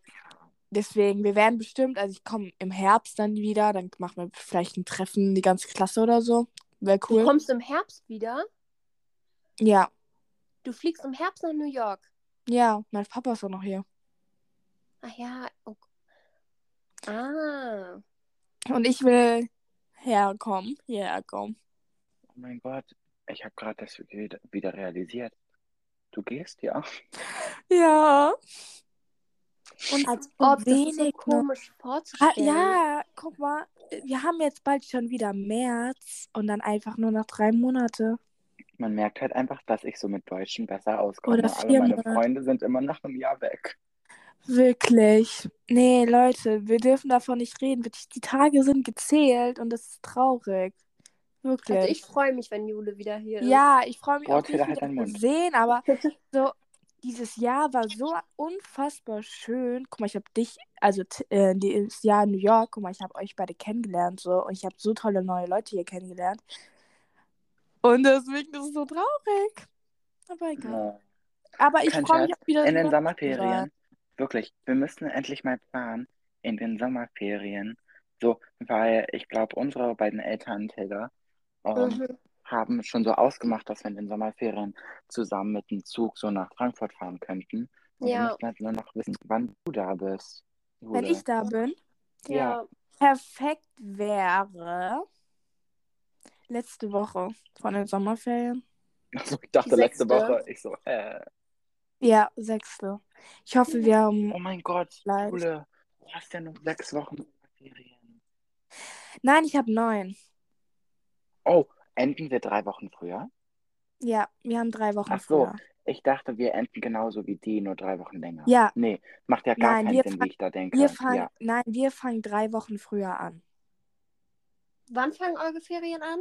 S1: deswegen, wir werden bestimmt, also ich komme im Herbst dann wieder, dann machen wir vielleicht ein Treffen, die ganze Klasse oder so. Wäre
S3: Du
S1: cool.
S3: kommst im Herbst wieder?
S1: Ja,
S3: Du fliegst im Herbst nach New York.
S1: ja, mein Papa ist auch noch hier.
S3: Ach ja. Oh. Ah.
S1: Und ich will herkommen, hierher kommen.
S2: Oh mein Gott, ich habe gerade das wieder, realisiert. Du gehst, ja?
S1: Ja. Und
S3: Als
S1: so
S3: ob das ist so
S1: wenig
S3: komisch
S1: Ah,
S3: vorzustellen.
S1: ja, guck mal, wir haben jetzt bald schon wieder März und dann einfach nur noch drei Monate.
S2: Man merkt halt einfach, dass ich so mit Deutschen besser auskomme.
S1: Oder
S2: Alle
S1: vier
S2: meine
S1: Monate.
S2: Freunde sind immer nach einem Jahr weg.
S1: Wirklich. Nee, Leute, wir dürfen davon nicht reden. Wirklich, die Tage sind gezählt und das ist traurig. Wirklich.
S3: Also ich freue mich, wenn Jule wieder hier ist.
S1: Ja, ich freue mich
S2: Boah,
S1: auch,
S2: halt
S1: wieder
S2: Mund.
S1: sehen, aber so, dieses Jahr war so unfassbar schön. Guck mal, ich habe dich, also äh, dieses Jahr in New York, guck mal, ich habe euch beide kennengelernt so und ich habe so tolle neue Leute hier kennengelernt. Und deswegen ist es so traurig. Aber egal.
S2: Ja.
S1: Aber ich freue mich auch wieder
S2: In den
S1: so
S2: Sommerferien, wirklich, wir müssen endlich mal planen, in den Sommerferien, so, weil ich glaube, unsere beiden Eltern, Tilda, ähm,
S3: Mhm.
S2: haben schon so ausgemacht, dass wir in den Sommerferien zusammen mit dem Zug so nach Frankfurt fahren könnten. Und wir
S3: Ja.
S2: müssen halt nur noch wissen, wann du da bist.
S1: Wenn
S2: Jule.
S1: ich da bin,
S2: Ja.
S3: Ja.
S1: perfekt wäre letzte Woche von den Sommerferien.
S2: Also, ich dachte letzte
S3: sechste.
S2: Woche, ich so, äh,
S1: Ja, sechste. Ich hoffe, wir haben.
S2: oh mein Gott. Jule, du hast ja noch sechs Wochen Sommerferien.
S1: Nein, ich habe neun.
S2: Oh, enden wir drei Wochen früher?
S1: Ja, wir haben drei Wochen
S2: Ach so.
S1: früher.
S2: Ich dachte, wir enden genauso wie die, nur drei Wochen länger.
S1: Ja.
S2: Nee, macht ja gar
S1: Nein,
S2: keinen
S1: wir
S2: Sinn, wie ich da denke.
S1: Wir fangen,
S2: Ja.
S1: nein, wir fangen drei Wochen früher an.
S3: Wann fangen eure Ferien an?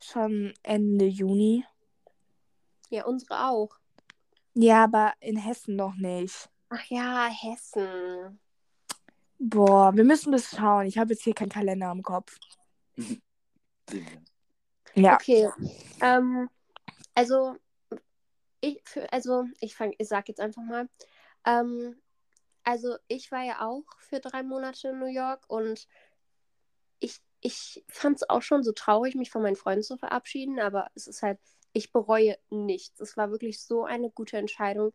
S1: Schon Ende Juni.
S3: Ja, unsere auch.
S1: Ja, aber in Hessen noch nicht.
S3: Ach ja, Hessen.
S1: Boah, wir müssen das schauen. Ich habe jetzt hier keinen Kalender im Kopf. Ja.
S3: Okay. Ähm, also, ich, für, also, ich fang, ich sag jetzt einfach mal. Ähm, also, ich war ja auch für drei Monate in New York und ich, ich fand es auch schon so traurig, mich von meinen Freunden zu verabschieden, aber es ist halt, ich bereue nichts. Es war wirklich so eine gute Entscheidung,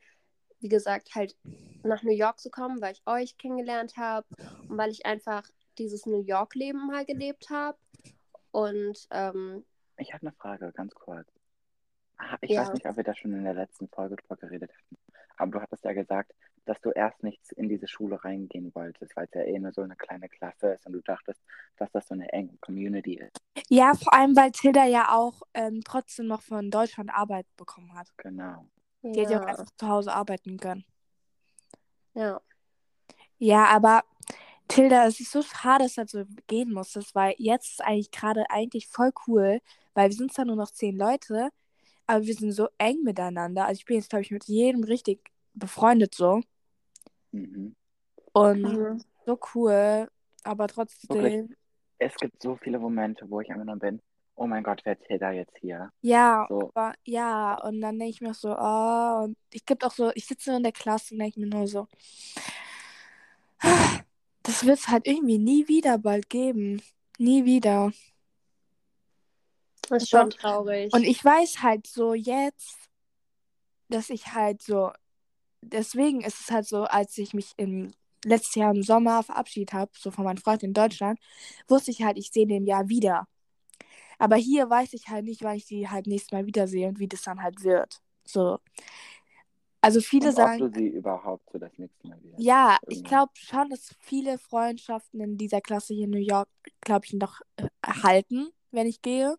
S3: wie gesagt, halt nach New York zu kommen, weil ich euch kennengelernt habe und weil ich einfach dieses New York-Leben mal gelebt habe. Und ähm,
S2: Ich habe eine Frage, ganz kurz. Ah, Ich
S3: Ja.
S2: weiß nicht, ob wir da schon in der letzten Folge drüber geredet hatten. Aber du hattest ja gesagt, dass du erst nicht in diese Schule reingehen wolltest, weil es ja eh nur so eine kleine Klasse ist und du dachtest, dass das so eine enge Community ist.
S1: Ja, vor allem, weil Tilda ja auch ähm, trotzdem noch von Deutschland Arbeit bekommen hat.
S2: Genau.
S1: Die hätte ja auch
S3: ja,
S1: einfach zu Hause arbeiten können.
S3: ja.
S1: Ja, aber Tilda, es ist so schade, dass das so gehen musstest, weil jetzt ist eigentlich gerade eigentlich voll cool, weil wir sind zwar nur noch zehn Leute, aber wir sind so eng miteinander. Also ich bin jetzt, glaube ich, mit jedem richtig befreundet so.
S2: Mhm.
S1: Und
S3: Mhm.
S1: so cool, aber trotzdem.
S2: Wirklich? Es gibt so viele Momente, wo ich immer nur bin, oh mein Gott, wer erzählt da jetzt hier?
S1: Ja,
S2: So.
S1: aber ja, und dann denke ich mir auch so, oh, und ich gibt auch so, ich sitze in der Klasse und denke mir nur so, das wird es halt irgendwie nie wieder bald geben. Nie wieder.
S3: Das ist schon traurig.
S1: Und ich weiß halt so jetzt, dass ich halt so, deswegen ist es halt so, als ich mich im letztes Jahr im Sommer verabschiedet habe, so von meinem Freund in Deutschland, wusste ich halt, ich sehe den Jahr wieder. Aber hier weiß ich halt nicht, wann ich die halt nächstes Mal wiedersehe und wie das dann halt wird. So. Also viele
S2: Und
S1: sagen.
S2: ob du sie überhaupt so das nächste Mal wieder.
S1: Ja, ich
S2: Irgendwann.
S1: glaube schon, dass viele Freundschaften in dieser Klasse hier in New York, glaube ich, noch äh, erhalten, wenn ich gehe.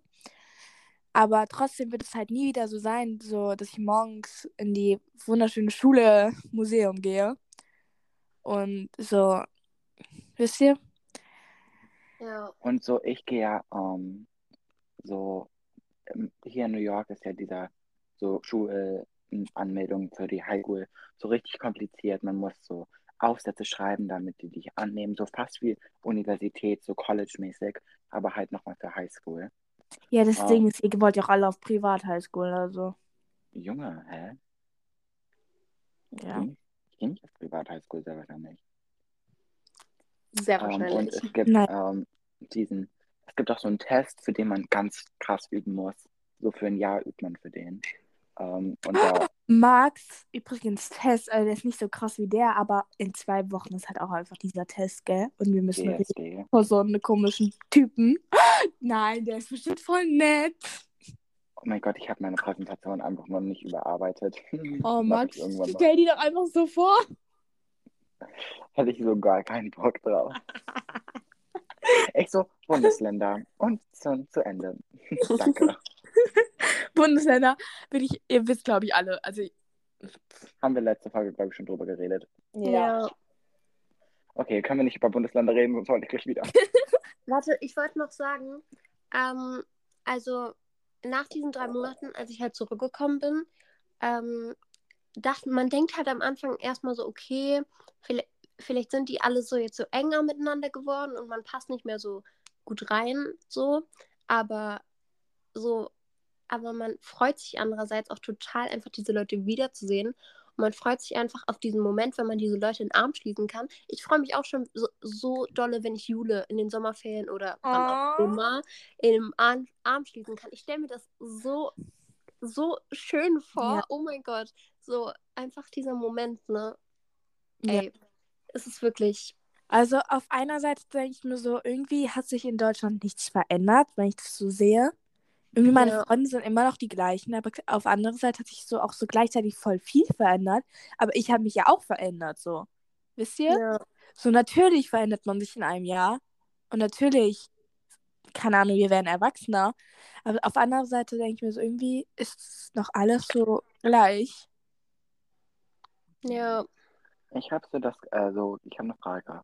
S1: Aber trotzdem wird es halt nie wieder so sein, so dass ich morgens in die wunderschöne Schule Museum gehe. Und so, wisst ihr?
S3: Ja.
S2: Und so, ich gehe ja, ähm, so, ähm, hier in New York ist ja dieser so Schulanmeldung für die Highschool so richtig kompliziert. Man muss so Aufsätze schreiben, damit die dich annehmen, so fast wie Universität, so College-mäßig, aber halt nochmal für Highschool.
S1: Ja, das
S2: Ah.
S1: Ding ist, ihr wollt ja auch alle auf Privat-Highschool, also.
S2: Junge, hä?
S1: Ja.
S2: Ich, ich gehe nicht auf Privat-Highschool sehr wahrscheinlich.
S3: Sehr
S2: Ähm, und
S3: wahrscheinlich.
S2: es gibt
S1: Nein.
S2: ähm, diesen, es gibt auch so einen Test, für den man ganz krass üben muss. So für ein Jahr übt man für den. Ähm, und da,
S1: Max, übrigens Test, also der ist nicht so krass wie der, aber in zwei Wochen ist halt auch einfach dieser Test, gell? Und wir müssen
S2: DSD.
S1: vor so einen komischen Typen. Nein, der ist bestimmt voll nett.
S2: Oh mein Gott, ich habe meine Präsentation einfach noch nicht überarbeitet.
S1: Oh, Max, stell die doch einfach so vor.
S2: Hätte ich so gar keinen Bock drauf. Ich so, Bundesländer. Und zu, zu Ende. Danke.
S1: Bundesländer, bin ich, ihr wisst, glaube ich, alle. Also,
S2: Haben wir letzte Folge, glaube ich, schon drüber geredet.
S3: ja.
S2: Okay, können wir nicht über Bundesländer reden, sonst wollte ich gleich wieder.
S3: Warte, ich wollte noch sagen, ähm, also nach diesen drei Monaten, als ich halt zurückgekommen bin, ähm, dachte man denkt halt am Anfang erstmal so, okay, vielleicht, vielleicht sind die alle so jetzt so enger miteinander geworden und man passt nicht mehr so gut rein, so, aber so, aber man freut sich andererseits auch total einfach diese Leute wiederzusehen und man freut sich einfach auf diesen Moment, wenn man diese Leute in den Arm schließen kann. Ich freue mich auch schon so, so dolle, wenn ich Jule in den Sommerferien oder wann auch
S1: Oh.
S3: immer im Arm, Arm schließen kann. Ich stelle mir das so, so schön vor.
S1: Ja.
S3: Oh mein Gott. So einfach dieser Moment, ne?
S1: Ja.
S3: Ey, es ist wirklich.
S1: Also auf einer Seite denke ich mir so, irgendwie hat sich in Deutschland nichts verändert, wenn ich das so sehe. Irgendwie meine
S3: Ja.
S1: Freunde sind immer noch die gleichen, aber auf andere Seite hat sich so auch so gleichzeitig voll viel verändert. Aber ich habe mich ja auch verändert, so. Wisst ihr?
S3: Ja.
S1: So natürlich verändert man sich in einem Jahr. Und natürlich, keine Ahnung, wir werden erwachsener. Aber auf anderer Seite denke ich mir so, irgendwie ist noch alles so gleich.
S3: Ja.
S2: Ich habe so das, also ich habe eine Frage.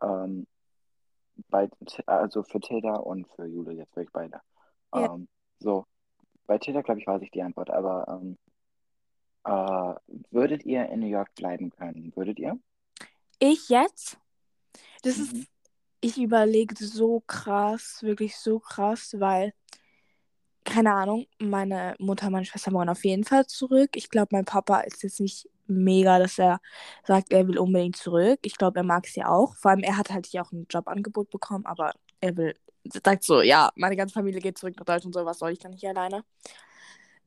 S2: Ähm, bei, also für Tilda und für Jule, jetzt für euch beide.
S1: Ja.
S2: Ähm, so, bei Tilda, glaube ich, weiß ich die Antwort, aber ähm, äh, würdet ihr in New York bleiben können? Würdet ihr?
S1: Ich jetzt? Das
S2: Mhm.
S1: ist, ich überlege so krass, wirklich so krass, weil, keine Ahnung, meine Mutter, meine Schwester wollen auf jeden Fall zurück. Ich glaube, mein Papa ist jetzt nicht mega, dass er sagt, er will unbedingt zurück. Ich glaube, er mag es ja auch. Vor allem, er hat halt hier auch ein Jobangebot bekommen, aber er will, sagt so, ja, meine ganze Familie geht zurück nach Deutschland, so was soll ich dann nicht alleine.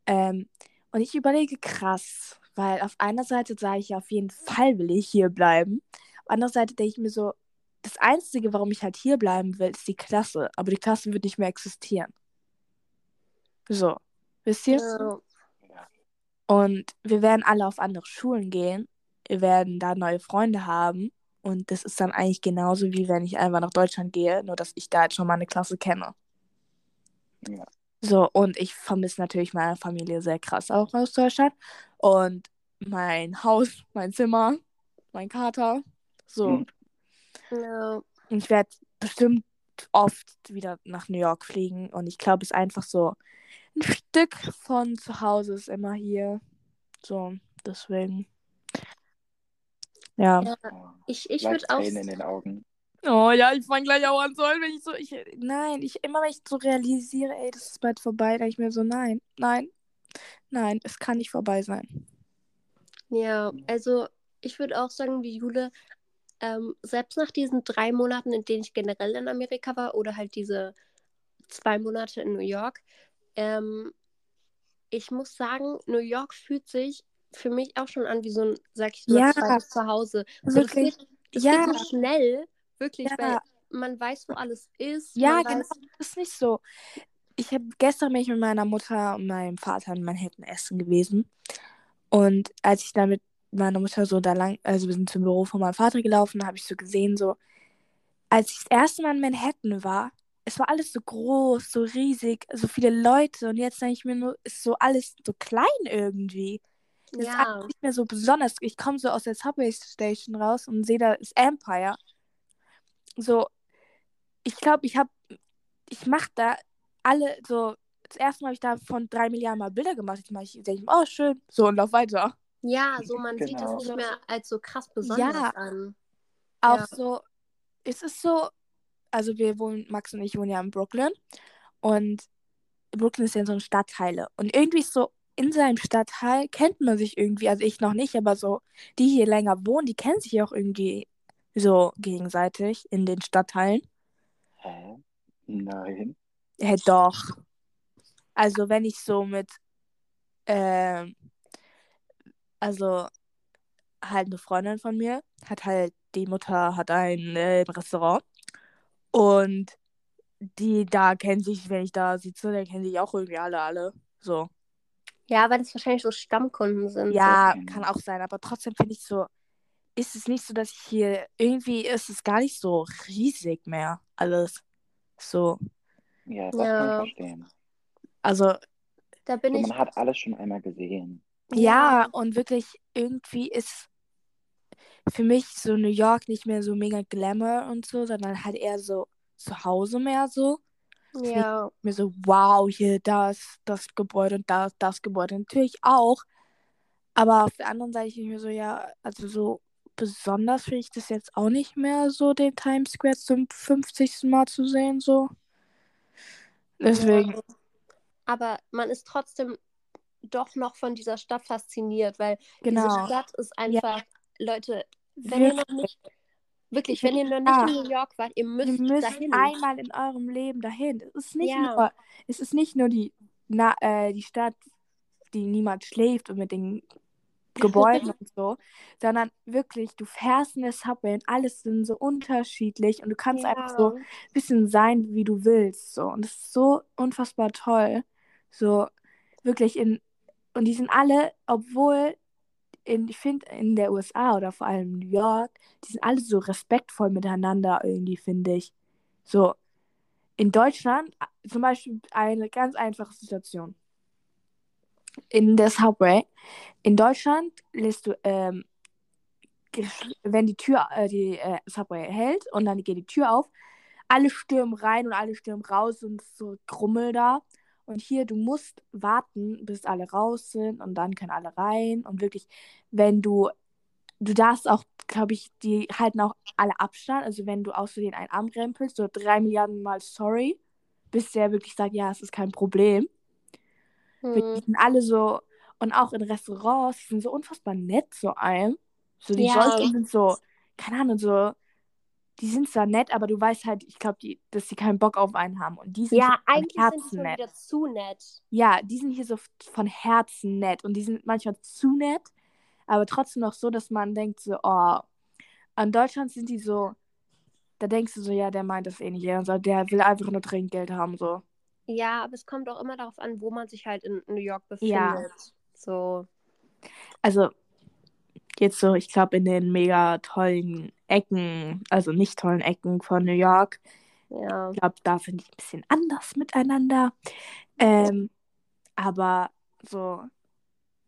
S1: Ähm, und ich überlege krass, weil auf einer Seite sage ich, auf jeden Fall will ich hier bleiben. Auf der anderen Seite denke ich mir so, das Einzige, warum ich halt hier bleiben will, ist die Klasse. Aber die Klasse wird nicht mehr existieren. So, wisst ihr?
S3: Ja.
S2: Ja.
S1: Und wir werden alle auf andere Schulen gehen. Wir werden da neue Freunde haben. Und das ist dann eigentlich genauso, wie wenn ich einfach nach Deutschland gehe, nur dass ich da jetzt schon meine Klasse kenne.
S2: Ja.
S1: So, und ich vermisse natürlich meine Familie sehr krass auch aus Deutschland. Und mein Haus, mein Zimmer, mein Kater. So.
S2: Mhm.
S3: Ja.
S1: Und ich werde bestimmt oft wieder nach New York fliegen. Und ich glaube, es ist einfach so ein Stück von zu Hause ist immer hier. So, deswegen. Ja.
S3: Ja. Ich, ich würde auch.
S2: Tränen in den Augen.
S1: Oh ja, ich fange gleich auch an sollen, wenn ich so. Ich, nein, ich immer wenn ich so realisiere, ey, das ist bald vorbei, denke ich mir so, nein, nein, nein, es kann nicht vorbei sein.
S3: Ja, also ich würde auch sagen, wie Jule, ähm, selbst nach diesen drei Monaten, in denen ich generell in Amerika war, oder halt diese zwei Monate in New York, ähm, ich muss sagen, New York fühlt sich für mich auch schon an wie so ein, sag ich mal,
S1: Ja.
S3: zweites Zuhause. So, das,
S1: Wirklich.
S3: wird, Das
S1: Ja.
S3: geht so schnell, wirklich,
S1: Ja.
S3: weil man weiß, wo alles ist.
S1: Ja, genau.
S3: weiß,
S1: Das ist nicht so. Ich habe gestern bin ich mit meiner Mutter und meinem Vater in Manhattan essen gewesen. Und als ich dann mit meiner Mutter so da lang, also wir sind zum Büro von meinem Vater gelaufen, habe ich so gesehen, so, als ich das erste Mal in Manhattan war, es war alles so groß, so riesig, so viele Leute. Und jetzt denke ich mir nur, ist so alles so klein irgendwie. Das ist
S3: ja,
S1: alles nicht mehr so besonders. Ich komme so aus der Subway Station raus und sehe, da ist Empire. So, ich glaube, ich habe, ich mache da alle so, das erste Mal habe ich da von drei Milliarden Mal Bilder gemacht. Jetzt mache ich, denke ich, mir, oh, schön, so und lauf weiter.
S3: ja, so man sieht
S2: Genau.
S3: das nicht mehr als so krass besonders
S1: Ja.
S3: an.
S1: Auch
S3: Ja.
S1: so, es ist so, also wir wohnen, Max und ich wohnen ja in Brooklyn und Brooklyn ist ja so ein Stadtteile und irgendwie ist so, in seinem Stadtteil kennt man sich irgendwie, also ich noch nicht, aber so, die hier länger wohnen, die kennen sich auch irgendwie so gegenseitig in den Stadtteilen.
S2: Hä? Nein.
S1: Hä, doch. Also wenn ich so mit, ähm, also halt eine Freundin von mir, hat halt, die Mutter hat ein äh, Restaurant und die da kennen sich, wenn ich da sitze, da kennen sich auch irgendwie alle, alle. So.
S3: Ja, weil das wahrscheinlich so Stammkunden sind.
S1: Ja,
S2: so.
S1: kann auch sein, aber trotzdem finde ich so, ist es nicht so, dass ich hier, irgendwie ist es gar nicht so riesig mehr, alles. So.
S2: Ja, das
S3: Ja.
S2: kann ich verstehen.
S1: Also,
S3: So. Da bin
S2: So,
S3: ich.
S2: man hat alles schon einmal gesehen.
S1: Ja, und wirklich irgendwie ist für mich so New York nicht mehr so mega Glamour und so, sondern halt eher so zu Hause mehr so.
S3: Ja.
S1: Mir so, wow, hier das, das Gebäude und das, das Gebäude. Natürlich auch. Aber auf der anderen Seite ich mir so, ja, also so besonders finde ich das jetzt auch nicht mehr so, den Times Square zum 50. Mal zu sehen, so. Deswegen,
S3: Ja. Aber man ist trotzdem doch noch von dieser Stadt fasziniert, weil diese
S1: genau.
S3: Stadt ist einfach, Leute, wenn ihr noch nicht, wirklich, wenn ihr noch nicht
S1: Ja.
S3: in New York wart, ihr müsst,
S1: Ihr müsst
S3: dahin.
S1: einmal in eurem Leben dahin. Es ist nicht
S3: Ja.
S1: nur, es ist nicht nur die, na, äh, die Stadt, die niemand schläft und mit den Gebäuden und so, sondern wirklich, du fährst in der Subway und alles sind so unterschiedlich und du kannst einfach so ein bisschen sein, wie du willst. So. Und das ist so unfassbar toll. So, wirklich in, und die sind alle, obwohl in, ich finde, in der USA oder vor allem New York, die sind alle so respektvoll miteinander irgendwie, finde ich. So, in Deutschland, zum Beispiel eine ganz einfache Situation. In der Subway. In Deutschland lässt du, ähm, wenn die Tür, äh, die äh, Subway hält und dann geht die Tür auf, alle stürmen rein und alle stürmen raus und so Grummel da. Und hier, du musst warten, bis alle raus sind und dann können alle rein. Und wirklich, wenn du, du darfst auch, glaube ich, die halten auch alle Abstand. Also wenn du aus Versehen einen Arm rempelst, so drei Milliarden Mal sorry, bis der wirklich sagt, ja, es ist kein Problem. Die
S3: Hm.
S1: sind alle so, und auch in Restaurants, die sind so unfassbar nett zu einem. So, die
S3: Ja.
S1: Sind so, keine Ahnung, so, die sind zwar nett, aber du weißt halt, ich glaube, die, dass sie keinen Bock auf einen haben. Und die sind
S3: Ja,
S1: so von
S3: eigentlich sind die
S1: Herzen
S3: schon
S1: nett.
S3: wieder zu nett.
S1: Ja, die sind hier so von Herzen nett. Und die sind manchmal zu nett, aber trotzdem noch so, dass man denkt so, oh, in Deutschland sind die so, da denkst du so, ja, der meint das eh nicht ernst, der will einfach nur Trinkgeld haben, so.
S3: Ja, aber es kommt auch immer darauf an, wo man sich halt in New York befindet.
S1: Ja.
S3: So.
S1: Also, jetzt so, ich glaube, in den mega tollen Ecken, also nicht tollen Ecken von New York,
S3: Ja.
S1: ich glaube, da sind die ein bisschen anders miteinander. Ähm, aber so,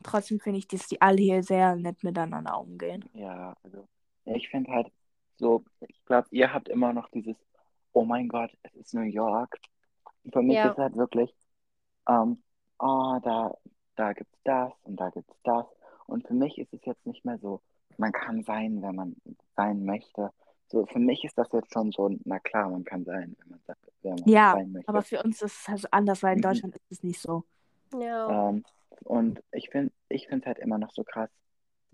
S1: trotzdem finde ich, dass die alle hier sehr nett miteinander umgehen.
S2: Ja, also ich finde halt so, ich glaube, ihr habt immer noch dieses, oh mein Gott, es ist New York. Und für mich
S3: Ja.
S2: ist halt wirklich, ähm, oh, da, da gibt's das und da gibt's das. Und für mich ist es jetzt nicht mehr so, man kann sein, wenn man sein möchte. So, für mich ist das jetzt schon so, na klar, man kann sein, wenn man, wenn man
S1: Ja,
S2: sein möchte.
S1: Aber für uns ist es halt anders, weil in
S2: Mhm.
S1: Deutschland ist es nicht so.
S3: Ja.
S2: Ähm, und ich finde ich finde es halt immer noch so krass,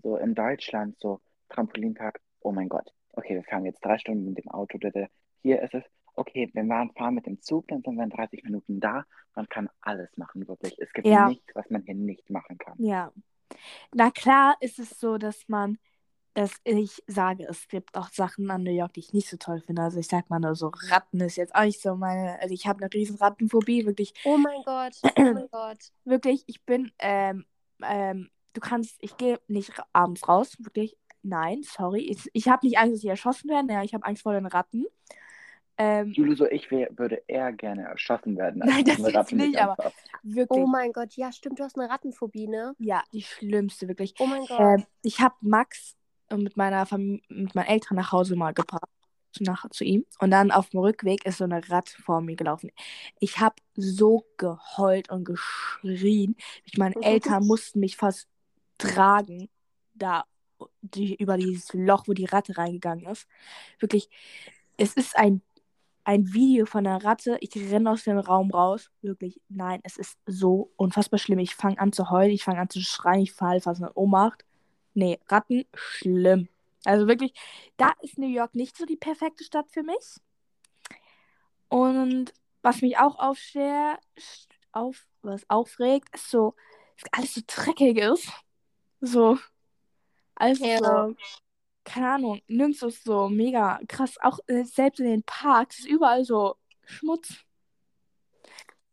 S2: so in Deutschland, so Trampolinpark, oh mein Gott, okay, wir fahren jetzt drei Stunden mit dem Auto, hier ist es, okay, wir waren, fahren mit dem Zug, dann sind wir in 30 Minuten da, man kann alles machen, wirklich. Es gibt
S1: Ja.
S2: nichts, was man hier nicht machen kann.
S1: Ja. Na klar ist es so, dass man dass ich sage, es gibt auch Sachen an New York, die ich nicht so toll finde. Also ich sag mal nur so, Ratten ist jetzt auch nicht so meine. Also ich habe eine riesen Rattenphobie, wirklich.
S3: Oh mein Gott, oh mein Gott.
S1: Wirklich, ich bin, ähm, ähm, du kannst, ich gehe nicht abends raus, wirklich. Nein, sorry. Ich, ich habe nicht Angst, dass ich erschossen werde. Ja, ich habe Angst vor den Ratten. Ähm,
S2: Julu, so ich wär, würde eher gerne erschossen werden.
S1: Nein, das
S2: mich
S1: nicht, aber- wirklich.
S3: Oh mein Gott, ja, stimmt, du hast eine Rattenphobie, ne?
S1: ja, die schlimmste, wirklich.
S3: Oh mein Gott.
S1: Ähm, ich habe Max äh, mit meiner Familie, mit meinen Eltern nach Hause mal gebracht. zu- Nach, zu ihm. Und dann auf dem Rückweg ist so eine Ratte vor mir gelaufen. Ich habe so geheult und geschrien. Ich, meine Eltern mussten mich fast tragen, da die, über dieses Loch, wo die Ratte reingegangen ist. Wirklich, es ist ein, ein Video von einer Ratte. Ich renne aus dem Raum raus. Wirklich, nein, es ist so unfassbar schlimm. Ich fange an zu heulen, ich fange an zu schreien, ich falle fast in Ohnmacht. Nee, Ratten, schlimm. Also wirklich, da ist New York nicht so die perfekte Stadt für mich. Und was mich auch aufschwer, auf, was aufregt, ist so, dass alles so dreckig ist. So, alles
S3: Ja.
S1: so, keine Ahnung, nirgends ist so mega krass. Auch äh, selbst in den Parks ist überall so Schmutz.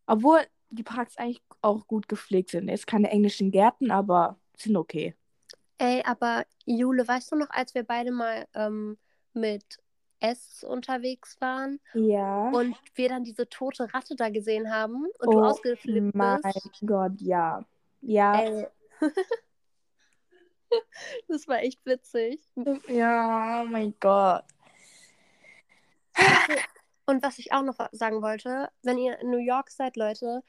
S1: Obwohl die Parks eigentlich auch gut gepflegt sind. Jetzt keine englischen Gärten, aber sind okay.
S3: Ey, aber Jule, weißt du noch, als wir beide mal ähm, mit S unterwegs waren
S1: Ja.
S3: und wir dann diese tote Ratte da gesehen haben und du
S1: Oh
S3: ausgeflippt
S1: mein
S3: bist?
S1: Gott, ja. Ja.
S3: Ey. das war echt witzig.
S1: Ja, oh mein Gott.
S3: Und was ich auch noch sagen wollte, wenn ihr in New York seid, Leute,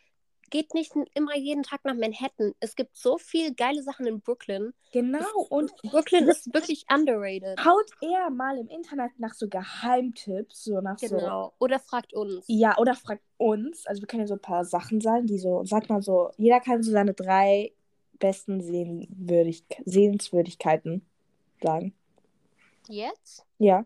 S3: geht nicht immer jeden Tag nach Manhattan. Es gibt so viele geile Sachen in Brooklyn.
S1: Genau. Und
S3: Brooklyn ist wirklich underrated.
S1: haut eher mal im Internet nach so Geheimtipps, so nach so.
S3: Genau. Oder fragt uns.
S1: Ja, oder fragt uns. Also wir können ja so ein paar Sachen sagen, die so, sag mal so, jeder kann so seine drei besten Sehenwürdig Sehenswürdigkeiten sagen.
S3: Jetzt?
S1: Ja.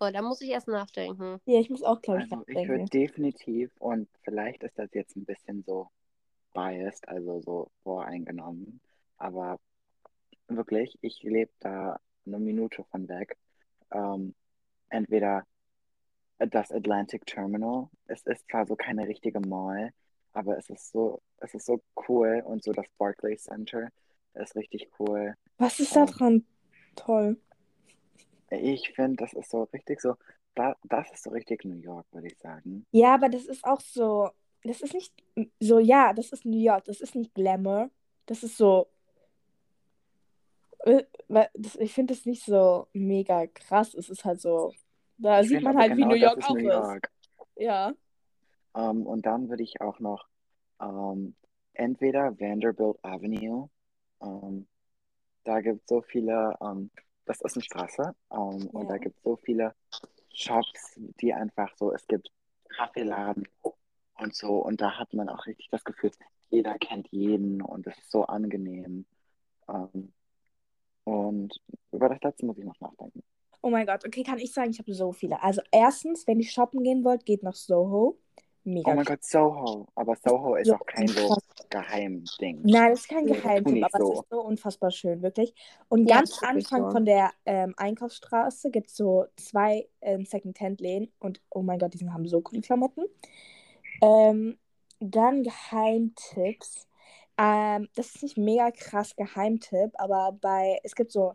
S3: Oh, da muss ich erst nachdenken.
S1: Ja, ich muss auch, glaube ich,
S2: Also ich würde
S1: nachdenken.
S2: definitiv, und vielleicht ist das jetzt ein bisschen so biased, also so voreingenommen, aber wirklich, ich lebe da eine Minute von weg. Ähm, entweder das Atlantic Terminal, es ist zwar so keine richtige Mall, aber es ist so, es ist so cool und so das Barclays Center ist richtig cool.
S1: Was ist da dran toll?
S2: Ich finde, das ist so richtig so, da, das ist so richtig New York, würde ich sagen.
S1: Ja, aber das ist auch so, das ist nicht so, ja, das ist New York, das ist nicht Glamour. Das ist so, äh, ich finde das nicht so mega krass. Es ist halt so, da
S2: Ich
S1: sieht man halt, wie
S2: genau
S1: New York
S2: ist
S1: auch
S2: New
S1: ist.
S2: York.
S1: Ja.
S2: Ähm, und dann würde ich auch noch ähm, entweder Vanderbilt Avenue, ähm, da gibt es so viele, das ist eine Straße, ähm, und da
S1: Ja.
S2: gibt es so viele Shops, die einfach so, es gibt Kaffeeladen und so, und da hat man auch richtig das Gefühl, jeder kennt jeden und es ist so angenehm. Und über das letzte muss ich noch nachdenken.
S1: Oh mein Gott, okay, kann ich sagen, ich habe so viele. Also erstens, wenn ihr shoppen gehen wollt, geht nach Soho. Mega
S2: Oh mein. Gott, Soho. Aber Soho ist
S1: so
S2: auch kein so. Geheimding.
S1: Nein, das ist kein
S2: nicht
S1: aber es
S2: so.
S1: ist so unfassbar schön, wirklich. Und
S3: Ja,
S1: ganz Anfang
S3: so.
S1: von der ähm, Einkaufsstraße gibt es so zwei ähm, Second-Hand-Läden und oh mein Gott, die haben so coole Klamotten. Ähm, dann Geheimtipps. Ähm, das ist nicht mega krass Geheimtipp, aber bei, es gibt so,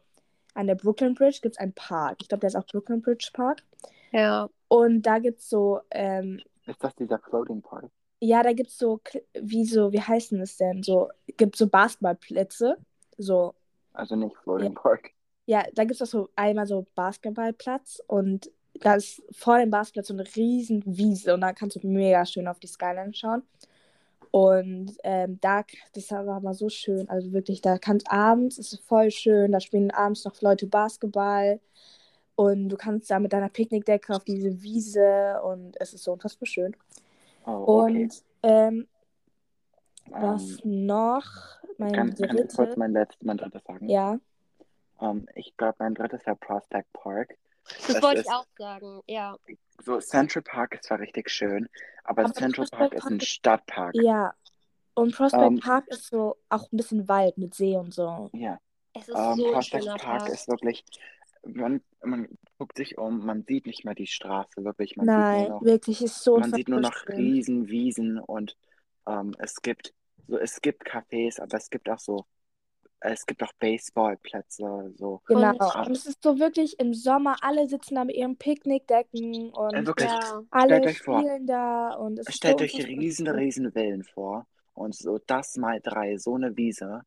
S1: an der Brooklyn Bridge gibt es einen Park. Ich glaube, der ist auch Brooklyn Bridge Park.
S3: Ja.
S1: Und da gibt es so, ähm,
S2: Ist das dieser Floating Park?
S1: ja, da gibt es so, wie so, wie heißen es denn? So, gibt so Basketballplätze. So,
S2: Also nicht Floating Park.
S1: ja, da gibt es auch so einmal so Basketballplatz und da ist vor dem Basketball so eine riesen Wiese und da kannst du mega schön auf die Skyline schauen. Und ähm, da, das war mal so schön. Also wirklich, da kannst abends, ist voll schön, da spielen abends noch Leute Basketball und du kannst da mit deiner Picknickdecke auf diese Wiese und es ist so unfassbar schön.
S2: Oh, okay.
S1: Und ähm, was
S2: Ähm,
S1: noch? Mein
S2: kann, kann ich kurz
S1: dritte.
S2: mein letztes, mein drittes sagen?
S1: Ja.
S2: Ähm, ich glaube, mein drittes wäre Prospect Park.
S3: Das
S2: Das
S3: wollte ich
S2: ist-
S3: auch sagen, ja.
S2: So, Central Park ist zwar richtig schön, aber,
S1: Aber
S2: Central
S1: Prospect
S2: Park ist
S1: Park
S2: ein
S1: ist-
S2: Stadtpark.
S1: Ja. Und Prospect
S2: Ähm,
S1: Park ist so auch ein bisschen Wald mit See und so.
S2: Ja.
S3: Es ist
S2: Ähm,
S3: so ein
S2: Prospect Park
S3: Park.
S2: ist wirklich, man, man guckt sich um, man sieht nicht mehr die Straße, wirklich. Man sieht
S1: Nein,
S2: nur noch,
S1: wirklich, ist so
S2: man sieht nur noch
S1: unfassbar schön.
S2: riesen Wiesen und ähm, es gibt so, es gibt Cafés, aber es gibt auch so, es gibt auch Baseballplätze, so.
S1: Genau.
S3: Und-
S1: Und es ist so wirklich im Sommer, alle sitzen da mit ihren Picknickdecken
S2: Äh,
S1: und
S2: wirklich,
S3: Ja,
S1: alle
S2: stellt euch vor.
S1: spielen da und es ist
S2: stellt
S1: so
S2: euch riesen, riesen Villen vor und so das mal drei, so eine Wiese.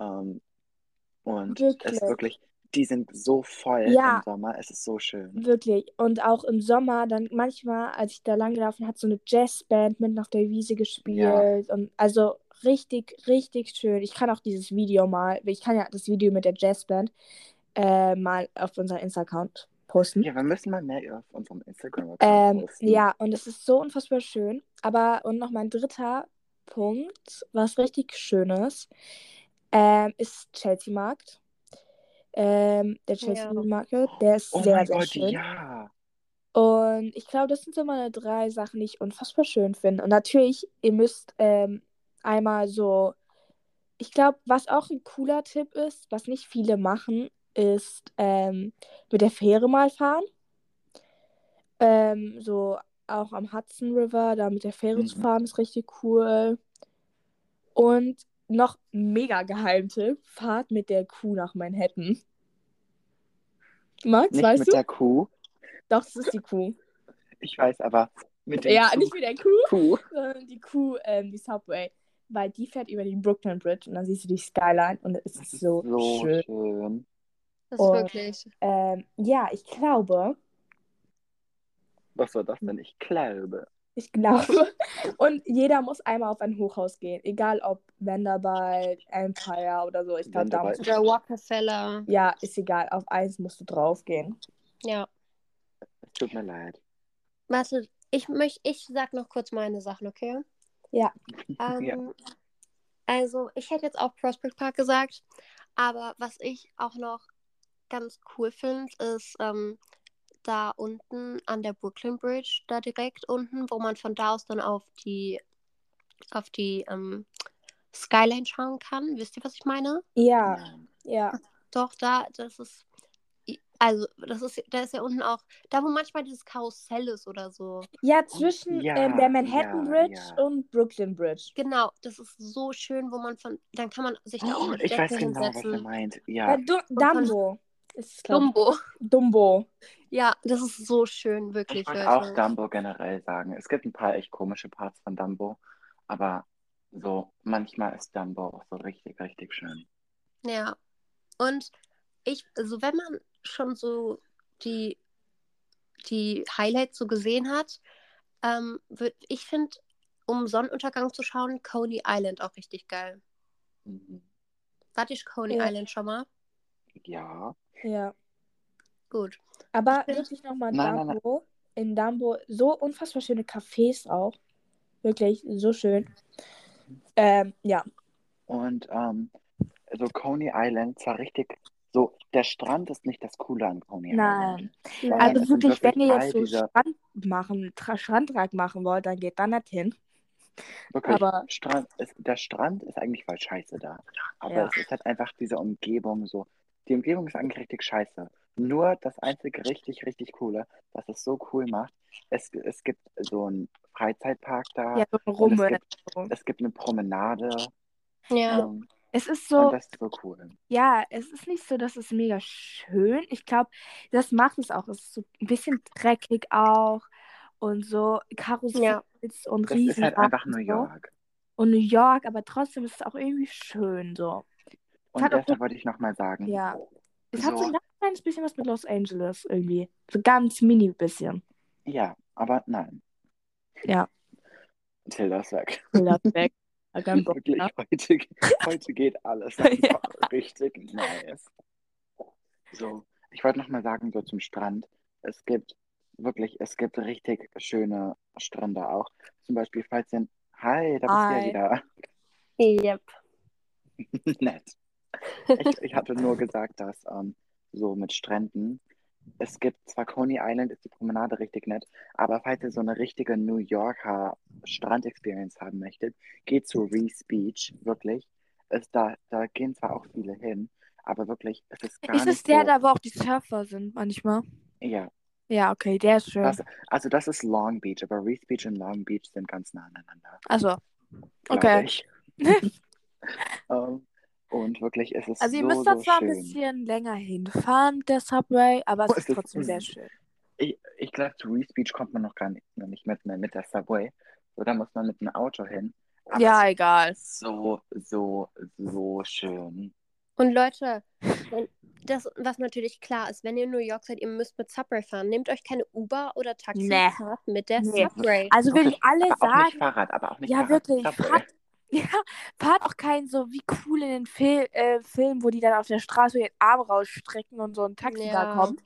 S2: Ähm, und es
S1: Wirklich.
S2: wirklich, die sind so voll
S1: Ja.
S2: im Sommer, es ist so schön.
S1: Wirklich. Und auch im Sommer, dann manchmal, als ich da langgelaufen hat, so eine Jazzband mitten auf der Wiese gespielt. Und also richtig, richtig schön. Ich kann auch dieses Video mal, ich kann ja das Video mit der Jazzband äh, mal auf unseren Insta-Account posten.
S2: Ja, wir müssen mal mehr auf unserem Instagram-Account
S1: Ähm,
S2: posten.
S1: ja, und es ist so unfassbar schön. Aber, und noch mein dritter Punkt, was richtig Schönes, ähm, ist Chelsea Markt. Ähm, der Chelsea
S3: Ja.
S1: Market, der ist
S2: Oh
S1: sehr, sehr
S2: Gott,
S1: schön.
S2: ja.
S1: Und ich glaube, das sind so meine drei Sachen, die ich unfassbar schön finde. Und natürlich, ihr müsst ähm, einmal so, ich glaube, was auch ein cooler Tipp ist, was nicht viele machen, ist ähm, mit der Fähre mal fahren. Ähm, so auch am Hudson River, da mit der Fähre zu
S2: Mhm.
S1: fahren, ist richtig cool. Und noch mega Geheimtipp, fahrt mit der Kuh nach Manhattan. Max,
S2: Nicht
S1: weißt
S2: mit
S1: du?
S2: der Kuh.
S1: Doch, das ist die Kuh.
S2: Ich weiß, aber mit dem
S1: Ja,
S2: Zug.
S1: nicht mit der Kuh,
S2: Kuh.
S1: sondern die Kuh, ähm, die Subway. Weil die fährt über den Brooklyn Bridge und dann siehst du die Skyline und es ist
S2: ist
S1: so,
S2: so
S1: schön.
S2: schön.
S3: das ist
S1: Und-
S3: wirklich.
S1: Ähm, ja, ich glaube,
S2: Was war das denn? Ich glaube.
S1: Ich glaube. Und jeder muss einmal auf ein Hochhaus gehen. Egal ob Vanderbilt, Empire oder so. Ich glaube, da
S2: Vanderbilt.
S1: musst
S3: Der Rockefeller.
S1: Ja, ist egal. Auf eins musst du draufgehen.
S3: Ja.
S2: Es tut mir leid.
S3: Warte, ich möchte, ich sag noch kurz meine Sachen, okay?
S1: Ja.
S3: Ähm,
S2: Ja.
S3: Also, ich hätte jetzt auch Prospect Park gesagt, aber was ich auch noch ganz cool finde, ist ähm, da unten an der Brooklyn Bridge, da direkt unten, wo man von da aus dann auf die auf die ähm, Skyline schauen kann. Wisst ihr, was ich meine?
S1: Ja, ja.
S3: Doch, da, das ist. Also, das ist, da ist ja unten auch, da wo manchmal dieses Karussell ist oder so.
S1: Ja, zwischen
S2: Ja,
S1: ähm, der Manhattan
S2: ja,
S1: Bridge
S2: ja.
S1: und Brooklyn Bridge.
S3: Genau, das ist so schön, wo man von, dann kann man sich da auch
S2: Oh,
S3: mit
S2: ich weiß
S3: Decken
S2: genau, was
S3: hinsetzen.
S2: ihr meint.
S1: Äh,
S2: Ja.
S1: du
S3: von-
S1: Dumbo. Ist, glaub,
S3: Dumbo.
S1: Dumbo.
S3: Ja, das ist so schön, wirklich,
S2: Ich würde auch Dumbo generell sagen. Es gibt ein paar echt komische Parts von Dumbo, aber so manchmal ist Dumbo auch so richtig, richtig schön.
S3: Ja. Und ich, also wenn man schon so die, die Highlights so gesehen hat, ähm, würd, ich finde, um Sonnenuntergang zu schauen, Coney Island auch richtig geil.
S2: Mhm.
S3: Warte ich Coney
S1: Ja.
S3: Island schon mal?
S2: Ja.
S1: Ja.
S3: Gut.
S1: Aber wirklich nochmal
S2: Nein, nein, nein.
S1: Dumbo. In Dumbo so unfassbar schöne Cafés auch. Wirklich so schön. Ähm, ja.
S2: Und ähm, so Coney Island zwar richtig, so der Strand ist nicht das Coole an Coney Island.
S1: Nein. Also
S2: sind
S1: wirklich, wenn
S2: wirklich
S1: ihr jetzt so
S2: diese-
S1: Strand machen, Tra Strandtrag machen wollt, dann geht da nicht hin.
S2: Wirklich,
S1: Aber-
S2: Strand ist, der Strand ist eigentlich voll scheiße da. Aber
S1: Ja.
S2: es ist halt einfach diese Umgebung so. Die Umgebung ist eigentlich richtig scheiße. Nur das einzige richtig, richtig coole, was es so cool macht, es, es gibt so einen Freizeitpark da.
S1: Ja, so ein
S2: und es
S1: Rummel.
S2: gibt, es gibt eine Promenade.
S3: Ja.
S2: Ähm,
S1: Es ist
S2: und
S1: so,
S2: das ist so cool.
S1: ja, es ist nicht so, dass es mega schön. Ich glaube, das macht es auch. Es ist so ein bisschen dreckig auch. Und so Karussells
S3: Ja.
S1: und
S2: Das ist halt einfach
S1: und
S2: New. York.
S1: Und New York, aber trotzdem ist es auch irgendwie schön so.
S2: Und
S1: auch
S2: deshalb wollte ich nochmal sagen,
S1: Ja. Es hat so
S2: So.
S1: ein ganz kleines bisschen was mit Los Angeles irgendwie. So ganz mini bisschen.
S2: ja, aber nein.
S1: Ja.
S2: Tilda ist weg.
S1: Weg. Hat keinen Bock
S2: Wirklich,
S1: mehr.
S2: heute, heute geht alles einfach richtig nice. So, ich wollte nochmal sagen, so zum Strand. Es gibt wirklich, es gibt richtig schöne Strände auch. Zum Beispiel, falls ihr. Hi, da bist du ja wieder.
S3: Yep.
S2: Nett. Ich, ich hatte nur gesagt, dass ähm, so mit Stränden, es gibt zwar Coney Island, ist die Promenade richtig nett, aber falls ihr so eine richtige New Yorker Strand-Experience haben möchtet, geht zu Reese Beach, wirklich. Ist da, da gehen zwar auch viele hin, aber wirklich, es ist gar
S1: Ist es
S2: nicht
S1: der,
S2: so.
S1: da wo auch die Surfer sind manchmal?
S2: Ja,
S1: Ja, okay, der ist schön.
S2: das, also das ist Long Beach, aber Reef Beach und Long Beach sind ganz nah aneinander.
S1: Also, okay.
S2: Ich. ähm, und wirklich, es ist
S1: Also ihr
S2: so,
S1: müsst da
S2: so
S1: zwar ein
S2: schön.
S1: bisschen länger hinfahren mit der Subway, aber es
S2: Oh,
S1: ist
S2: es ist-
S1: trotzdem sehr schön.
S2: Ich, ich glaube, zu Reef Beach kommt man noch gar nicht, noch nicht mit, mit der Subway. So, da muss man mit einem Auto hin. Aber
S1: Ja,
S2: es
S1: egal.
S2: ist so, so, so schön.
S3: Und Leute, das, was natürlich klar ist, wenn ihr in New York seid, ihr müsst mit Subway fahren. Nehmt euch keine Uber oder Taxi,
S1: Nee.
S3: mit der
S1: Nee.
S3: Subway.
S1: Also würde ich alle
S2: aber auch nicht
S1: sagen,
S2: Fahrrad, aber auch nicht
S1: ja
S2: Fahrrad.
S1: wirklich,
S2: Subway.
S1: fahrt, ja, fahrt auch keinen so wie cool in den Fil äh, Filmen, wo die dann auf der Straße den Arm rausstrecken und so ein Taxi da
S3: Ja.
S1: kommt.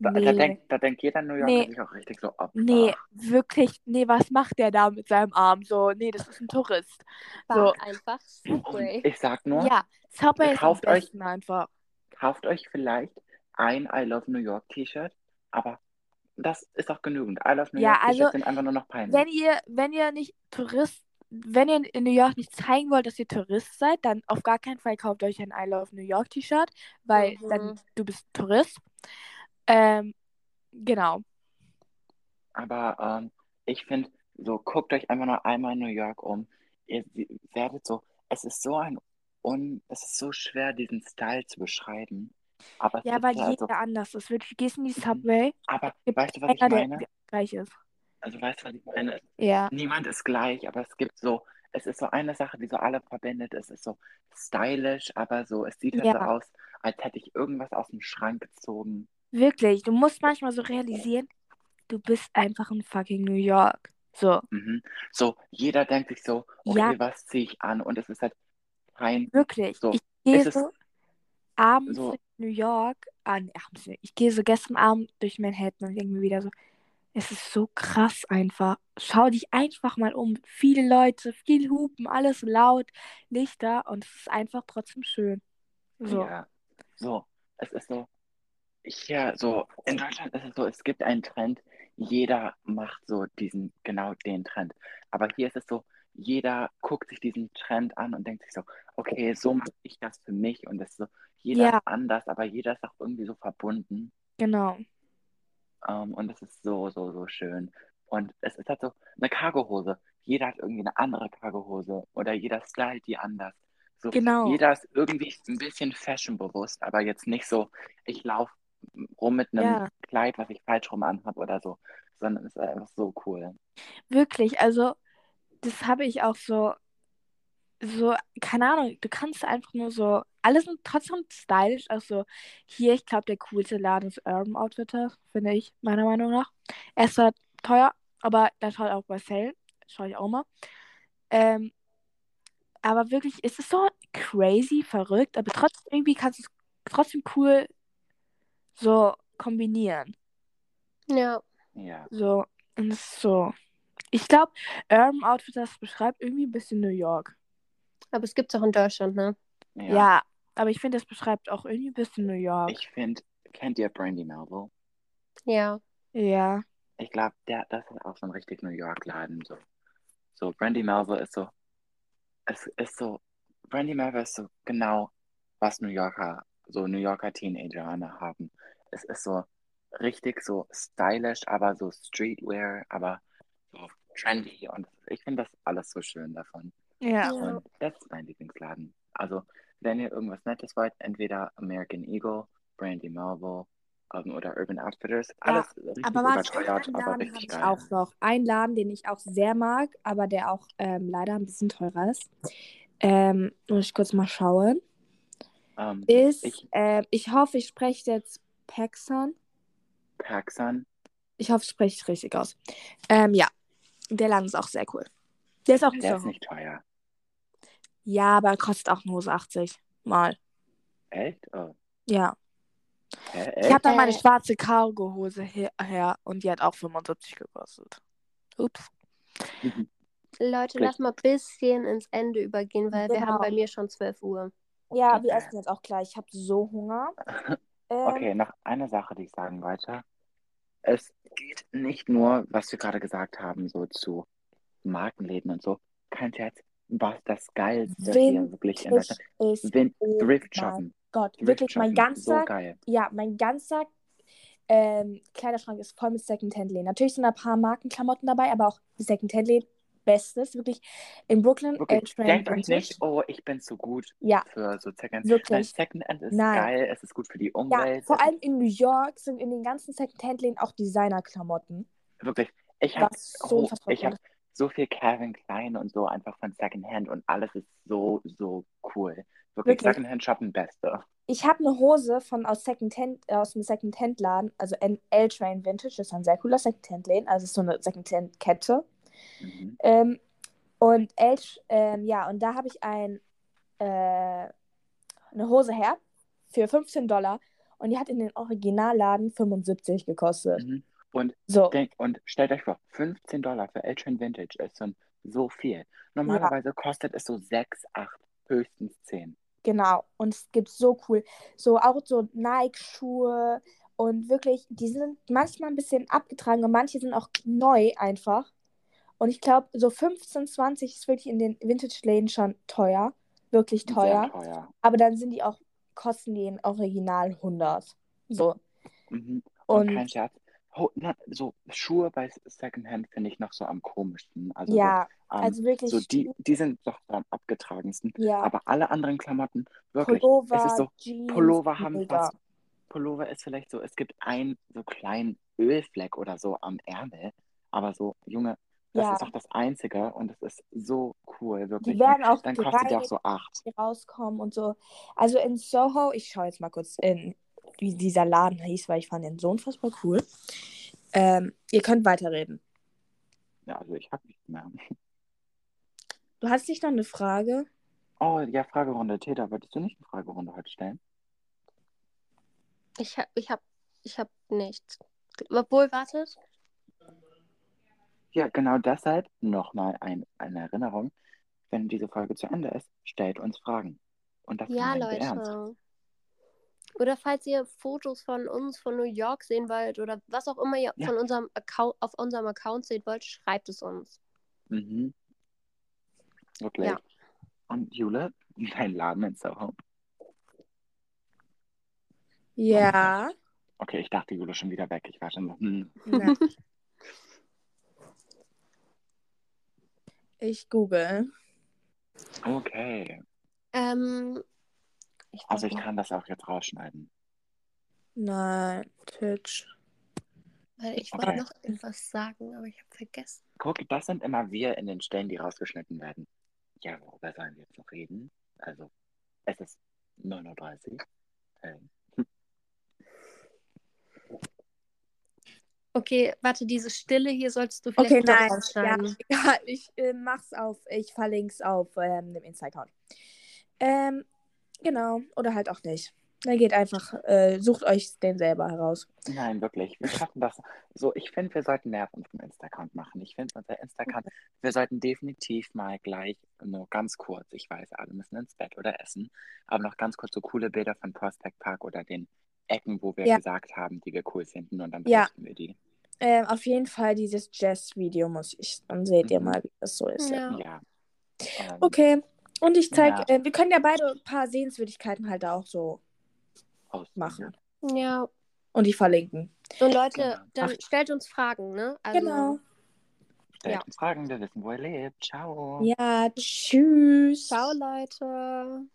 S2: Da,
S1: Nee.
S2: da, denkt, da denkt jeder New Yorker
S1: Nee.
S2: sich auch richtig so ab.
S1: Nee, wirklich, nee, was macht der da mit seinem Arm? So, nee, das ist ein Tourist.
S3: Fahrt einfach Subway.
S2: ich sag nur,
S1: Ja, Subway ist
S2: Kauft euch-
S1: besten einfach.
S2: kauft euch vielleicht ein I Love New York T-Shirt, aber das ist auch genügend. I Love New
S1: Ja,
S2: York T-Shirts
S1: also,
S2: sind einfach nur noch peinlich.
S1: Wenn ihr, wenn ihr nicht Tourist, wenn ihr in New York nicht zeigen wollt, dass ihr Tourist seid, dann auf gar keinen Fall kauft euch ein I Love New York T-Shirt, weil
S3: Mhm.
S1: dann du bist Tourist. Ähm, genau.
S2: Aber ähm, ich finde, so guckt euch einfach nur einmal in New York um. Ihr werdet so, es ist so ein un, es ist so schwer, diesen Style zu beschreiben. Aber
S1: Ja, weil jeder
S2: so,
S1: anders ist. Du gehst in die
S2: Mhm.
S1: Subway,
S2: aber weißt du, was ich
S1: einer, der
S2: meine?
S1: gleich ist.
S2: Also weißt du, was ich meine?
S1: Ja.
S2: Niemand ist gleich, aber es gibt so, es ist so eine Sache, die so alle verbindet. Es ist so stylisch, aber so, es sieht halt so
S1: Ja.
S2: aus, als hätte ich irgendwas aus dem Schrank gezogen.
S1: Wirklich. Du musst manchmal so realisieren, du bist einfach in fucking New York. So,
S2: Mhm. So, jeder denkt sich so,
S1: Ja.
S2: okay, was ziehe ich an? Und es ist halt kein,
S1: wirklich.
S2: So,
S1: Ich gehe
S2: es ist
S1: so abends
S2: so-
S1: in New York, abends nicht. Ich gehe so gestern Abend durch Manhattan und denke mir wieder so, es ist so krass einfach. Schau dich einfach mal um. Viele Leute, viel Hupen, alles laut, Lichter und es ist einfach trotzdem schön. So.
S2: Ja, so, es ist so, hier, so, in Deutschland ist es so, es gibt einen Trend, jeder macht so diesen, genau den Trend. Aber hier ist es so, jeder guckt sich diesen Trend an und denkt sich so, okay, so mache ich das für mich und es ist so, jeder
S1: Ja.
S2: ist anders, aber jeder ist auch irgendwie so verbunden.
S1: Genau.
S2: Ähm, und es ist so, so, so schön. Und es ist halt so eine Cargohose. Jeder hat irgendwie eine andere Cargohose oder jeder stylt die anders. So,
S1: Genau.
S2: jeder ist irgendwie ein bisschen fashionbewusst, aber jetzt nicht so, ich laufe rum mit einem
S1: Ja.
S2: Kleid, was ich falsch rum anhabe oder so, sondern es ist einfach so cool.
S1: Wirklich, also das habe ich auch so, so, keine Ahnung, du kannst einfach nur so, alle sind trotzdem stylisch, also hier, ich glaube, der coolste Laden ist Urban Outfitters, finde ich, meiner Meinung nach. Er ist zwar teuer, aber der schaut auch bei Sale, schaue ich auch mal. Ähm, aber wirklich, es ist so crazy, verrückt, aber trotzdem, irgendwie kannst du es trotzdem cool so kombinieren.
S3: Ja.
S2: Ja,
S1: So, und so. Ich glaube, Urban Outfitters beschreibt irgendwie ein bisschen New York.
S3: Aber es gibt es auch in Deutschland, ne?
S2: ja.
S1: Ja, aber ich finde, das beschreibt auch irgendwie ein bisschen New York.
S2: Ich finde, kennt ihr Brandy Melville?
S3: Ja.
S1: Ja,
S2: Ich glaube, der, das ist auch so ein richtig New York-Laden. So. so, Brandy Melville ist so, es ist so, Brandy Melville ist so genau, was New Yorker, so New Yorker Teenager haben. Es ist so richtig so stylish, aber so Streetwear, aber so trendy und ich finde das alles so schön davon.
S1: ja.
S3: Ja.
S2: Und das ist mein Lieblingsladen. Also, wenn ihr irgendwas Nettes wollt, entweder American Eagle, Brandy Melville ähm, oder Urban Outfitters, alles richtig
S1: Aber warte,
S2: überteuert, aber richtig
S1: ich
S2: geil.
S1: auch noch. Einen Laden, den ich auch sehr mag, aber der auch ähm, leider ein bisschen teurer ist. Ähm, muss ich kurz mal schauen.
S2: Ähm,
S1: Ist,
S2: Ich-
S1: ähm, ich hoffe, ich spreche jetzt Paxson.
S2: Paxson,
S1: Ich hoffe, ich spreche es richtig aus. Ähm, ja, der Laden ist auch sehr cool. Der ist auch
S2: der ist nicht teuer.
S1: Ja, aber kostet auch nur so 80 mal.
S2: Echt? Oh.
S1: Ja.
S2: Hä,
S1: Ich habe dann meine
S3: Äh.
S1: schwarze Cargo-Hose her, her und die hat auch 75 gekostet. Ups.
S3: Leute, lass mal ein bisschen ins Ende übergehen, weil wir
S1: Genau.
S3: haben bei mir schon 12 Uhr.
S1: Ja, wir essen jetzt auch gleich. Ich habe so Hunger. Ähm,
S2: Okay, noch eine Sache, die ich sagen wollte. Es geht nicht nur, was wir gerade gesagt haben, so zu Markenläden und so. Kein Scherz, was das Geilste hier wirklich in Deutschland.
S1: Ist
S2: Vin
S1: oh
S2: Thrift
S1: mein
S2: shoppen.
S1: Gott,
S2: Thrift
S1: wirklich mein
S2: so
S1: ganzer,
S2: geil.
S1: ja, mein ganzer ähm, Kleiderschrank ist voll mit Secondhand-Läden. Natürlich sind ein paar Markenklamotten dabei, aber auch Secondhand-Läden, bestes, wirklich. In Brooklyn,
S2: Wirklich,
S1: L-Train
S2: denkt euch nicht, oh, ich bin zu gut
S1: Ja,
S2: für so Second. Nein,
S1: wirklich.
S2: Secondhand ist
S1: Nein.
S2: geil, es ist gut für die
S1: Ja,
S2: Umwelt.
S1: vor
S2: es
S1: allem in New York sind in den ganzen Secondhand-Läden auch Designer-Klamotten.
S2: wirklich, ich habe
S1: so
S2: oh, ich hab so viel Calvin Klein und so einfach von Secondhand und alles ist so, so cool. Wirklich,
S1: Wirklich.
S2: Secondhand shoppen beste.
S1: Ich habe eine Hose von aus Secondhand, äh, aus dem Secondhand-Laden, also L-Train Vintage, das ist ein sehr cooler Secondhand-Laden, also ist so eine Secondhand-Kette.
S2: Mhm.
S1: Ähm, und L, ähm, ja, und da habe ich ein, äh, eine Hose her für 15 Dollar und die hat in den Originalladen 75 gekostet.
S2: Mhm. Und,
S1: So,
S2: denk, und stellt euch vor, 15 Dollar für L-Train Vintage ist schon so viel. Normalerweise kostet es so 6, 8, höchstens 10.
S1: genau. Und es gibt so cool, so auch so Nike-Schuhe und wirklich, die sind manchmal ein bisschen abgetragen und manche sind auch neu einfach. Und ich glaube, so 15, 20 ist wirklich in den Vintage-Läden schon teuer. Wirklich teuer.
S2: Sehr teuer.
S1: Aber dann sind die auch, kosten die im Original 100. So.
S2: Mhm. Und,
S1: Und
S2: kein Scherz. Ho na, so Schuhe bei Secondhand finde ich noch so am komischsten. Also
S1: ja,
S2: so, ähm,
S1: also wirklich,
S2: so die, die sind doch am abgetragensten.
S1: ja,
S2: Aber alle anderen Klamotten, wirklich, es
S1: Pullover,
S2: ist so,
S1: Jeans,
S2: Pullover haben
S1: mega.
S2: fast, Pullover ist vielleicht so, es gibt einen so kleinen Ölfleck oder so am Ärmel, aber so, Junge, das
S1: Ja.
S2: ist doch das Einzige und es ist so cool, wirklich.
S1: Die werden auch
S2: dann kostet die auch so acht.
S1: die rauskommen und so. Also in Soho, ich schaue jetzt mal kurz in, wie dieser Laden hieß, weil ich fand den so unfassbar cool. Ähm, ihr könnt weiterreden.
S2: Ja, also ich habe nichts mehr.
S1: Du hast nicht noch eine Frage?
S2: Oh, ja, Fragerunde. Täter, wolltest du nicht eine Fragerunde heute stellen?
S3: Ich hab, ich hab, ich hab nichts. Obwohl, wartet.
S2: Ja, genau deshalb nochmal ein, eine Erinnerung. Wenn diese Folge zu Ende ist, stellt uns Fragen. Und das
S3: Ja,
S2: wir ernst.
S3: Oder falls ihr Fotos von uns von New York sehen wollt oder was auch immer ihr
S2: Ja.
S3: von unserem Account, auf unserem Account sehen wollt, schreibt es uns.
S2: Mhm. Wirklich.
S3: Ja.
S2: Und Jule, dein Laden in Soho.
S1: Ja.
S2: Okay, ich dachte, Jule ist schon wieder weg. Ich war schon so, hm.
S1: Ich google.
S2: Okay.
S3: Ähm, ich
S2: Also ich kann das auch jetzt rausschneiden.
S1: Nein, Twitch.
S3: weil ich
S2: Okay.
S3: wollte noch etwas sagen, aber ich habe vergessen.
S2: Guck, das sind immer wir in den Stellen, die rausgeschnitten werden. Ja, worüber sollen wir jetzt noch reden? Also, es ist 9.30 Uhr. Ähm,
S3: Okay, warte, diese Stille hier solltest du vielleicht
S1: Okay, nein. Ja,
S3: rausschneiden.
S1: egal. Ich äh, mach's auf, ich verlinke es auf ähm, dem Insta-Account. Ähm, genau. Oder halt auch nicht. Dann geht einfach, äh, sucht euch den selber heraus.
S2: Nein, wirklich. Wir schaffen das. So, ich finde, wir sollten mehr auf unserem Insta-Account machen. Ich finde, unser Insta-Account, wir sollten definitiv mal gleich, nur ganz kurz, ich weiß, alle müssen ins Bett oder essen, aber noch ganz kurz so coole Bilder von Prospect Park oder den Ecken, wo wir
S1: Ja.
S2: gesagt haben, die wir cool finden und dann
S1: Ja.
S2: posten wir die.
S1: Ähm, auf jeden Fall dieses Jazz-Video muss ich. Dann seht ihr
S2: Mhm.
S1: mal, wie das so ist.
S3: Ja.
S2: Ja. Ähm,
S1: Okay. Und ich zeige,
S2: Ja.
S1: äh, wir können ja beide ein paar Sehenswürdigkeiten halt auch so machen.
S3: Ja.
S1: Und die verlinken.
S3: Und Leute,
S2: Genau.
S3: dann
S2: Ach.
S3: stellt uns Fragen, ne? Also,
S1: Genau.
S2: Stellt
S3: Ja.
S2: uns Fragen, wir wissen, wo ihr lebt. Ciao.
S1: Ja, tschüss.
S3: Ciao, Leute.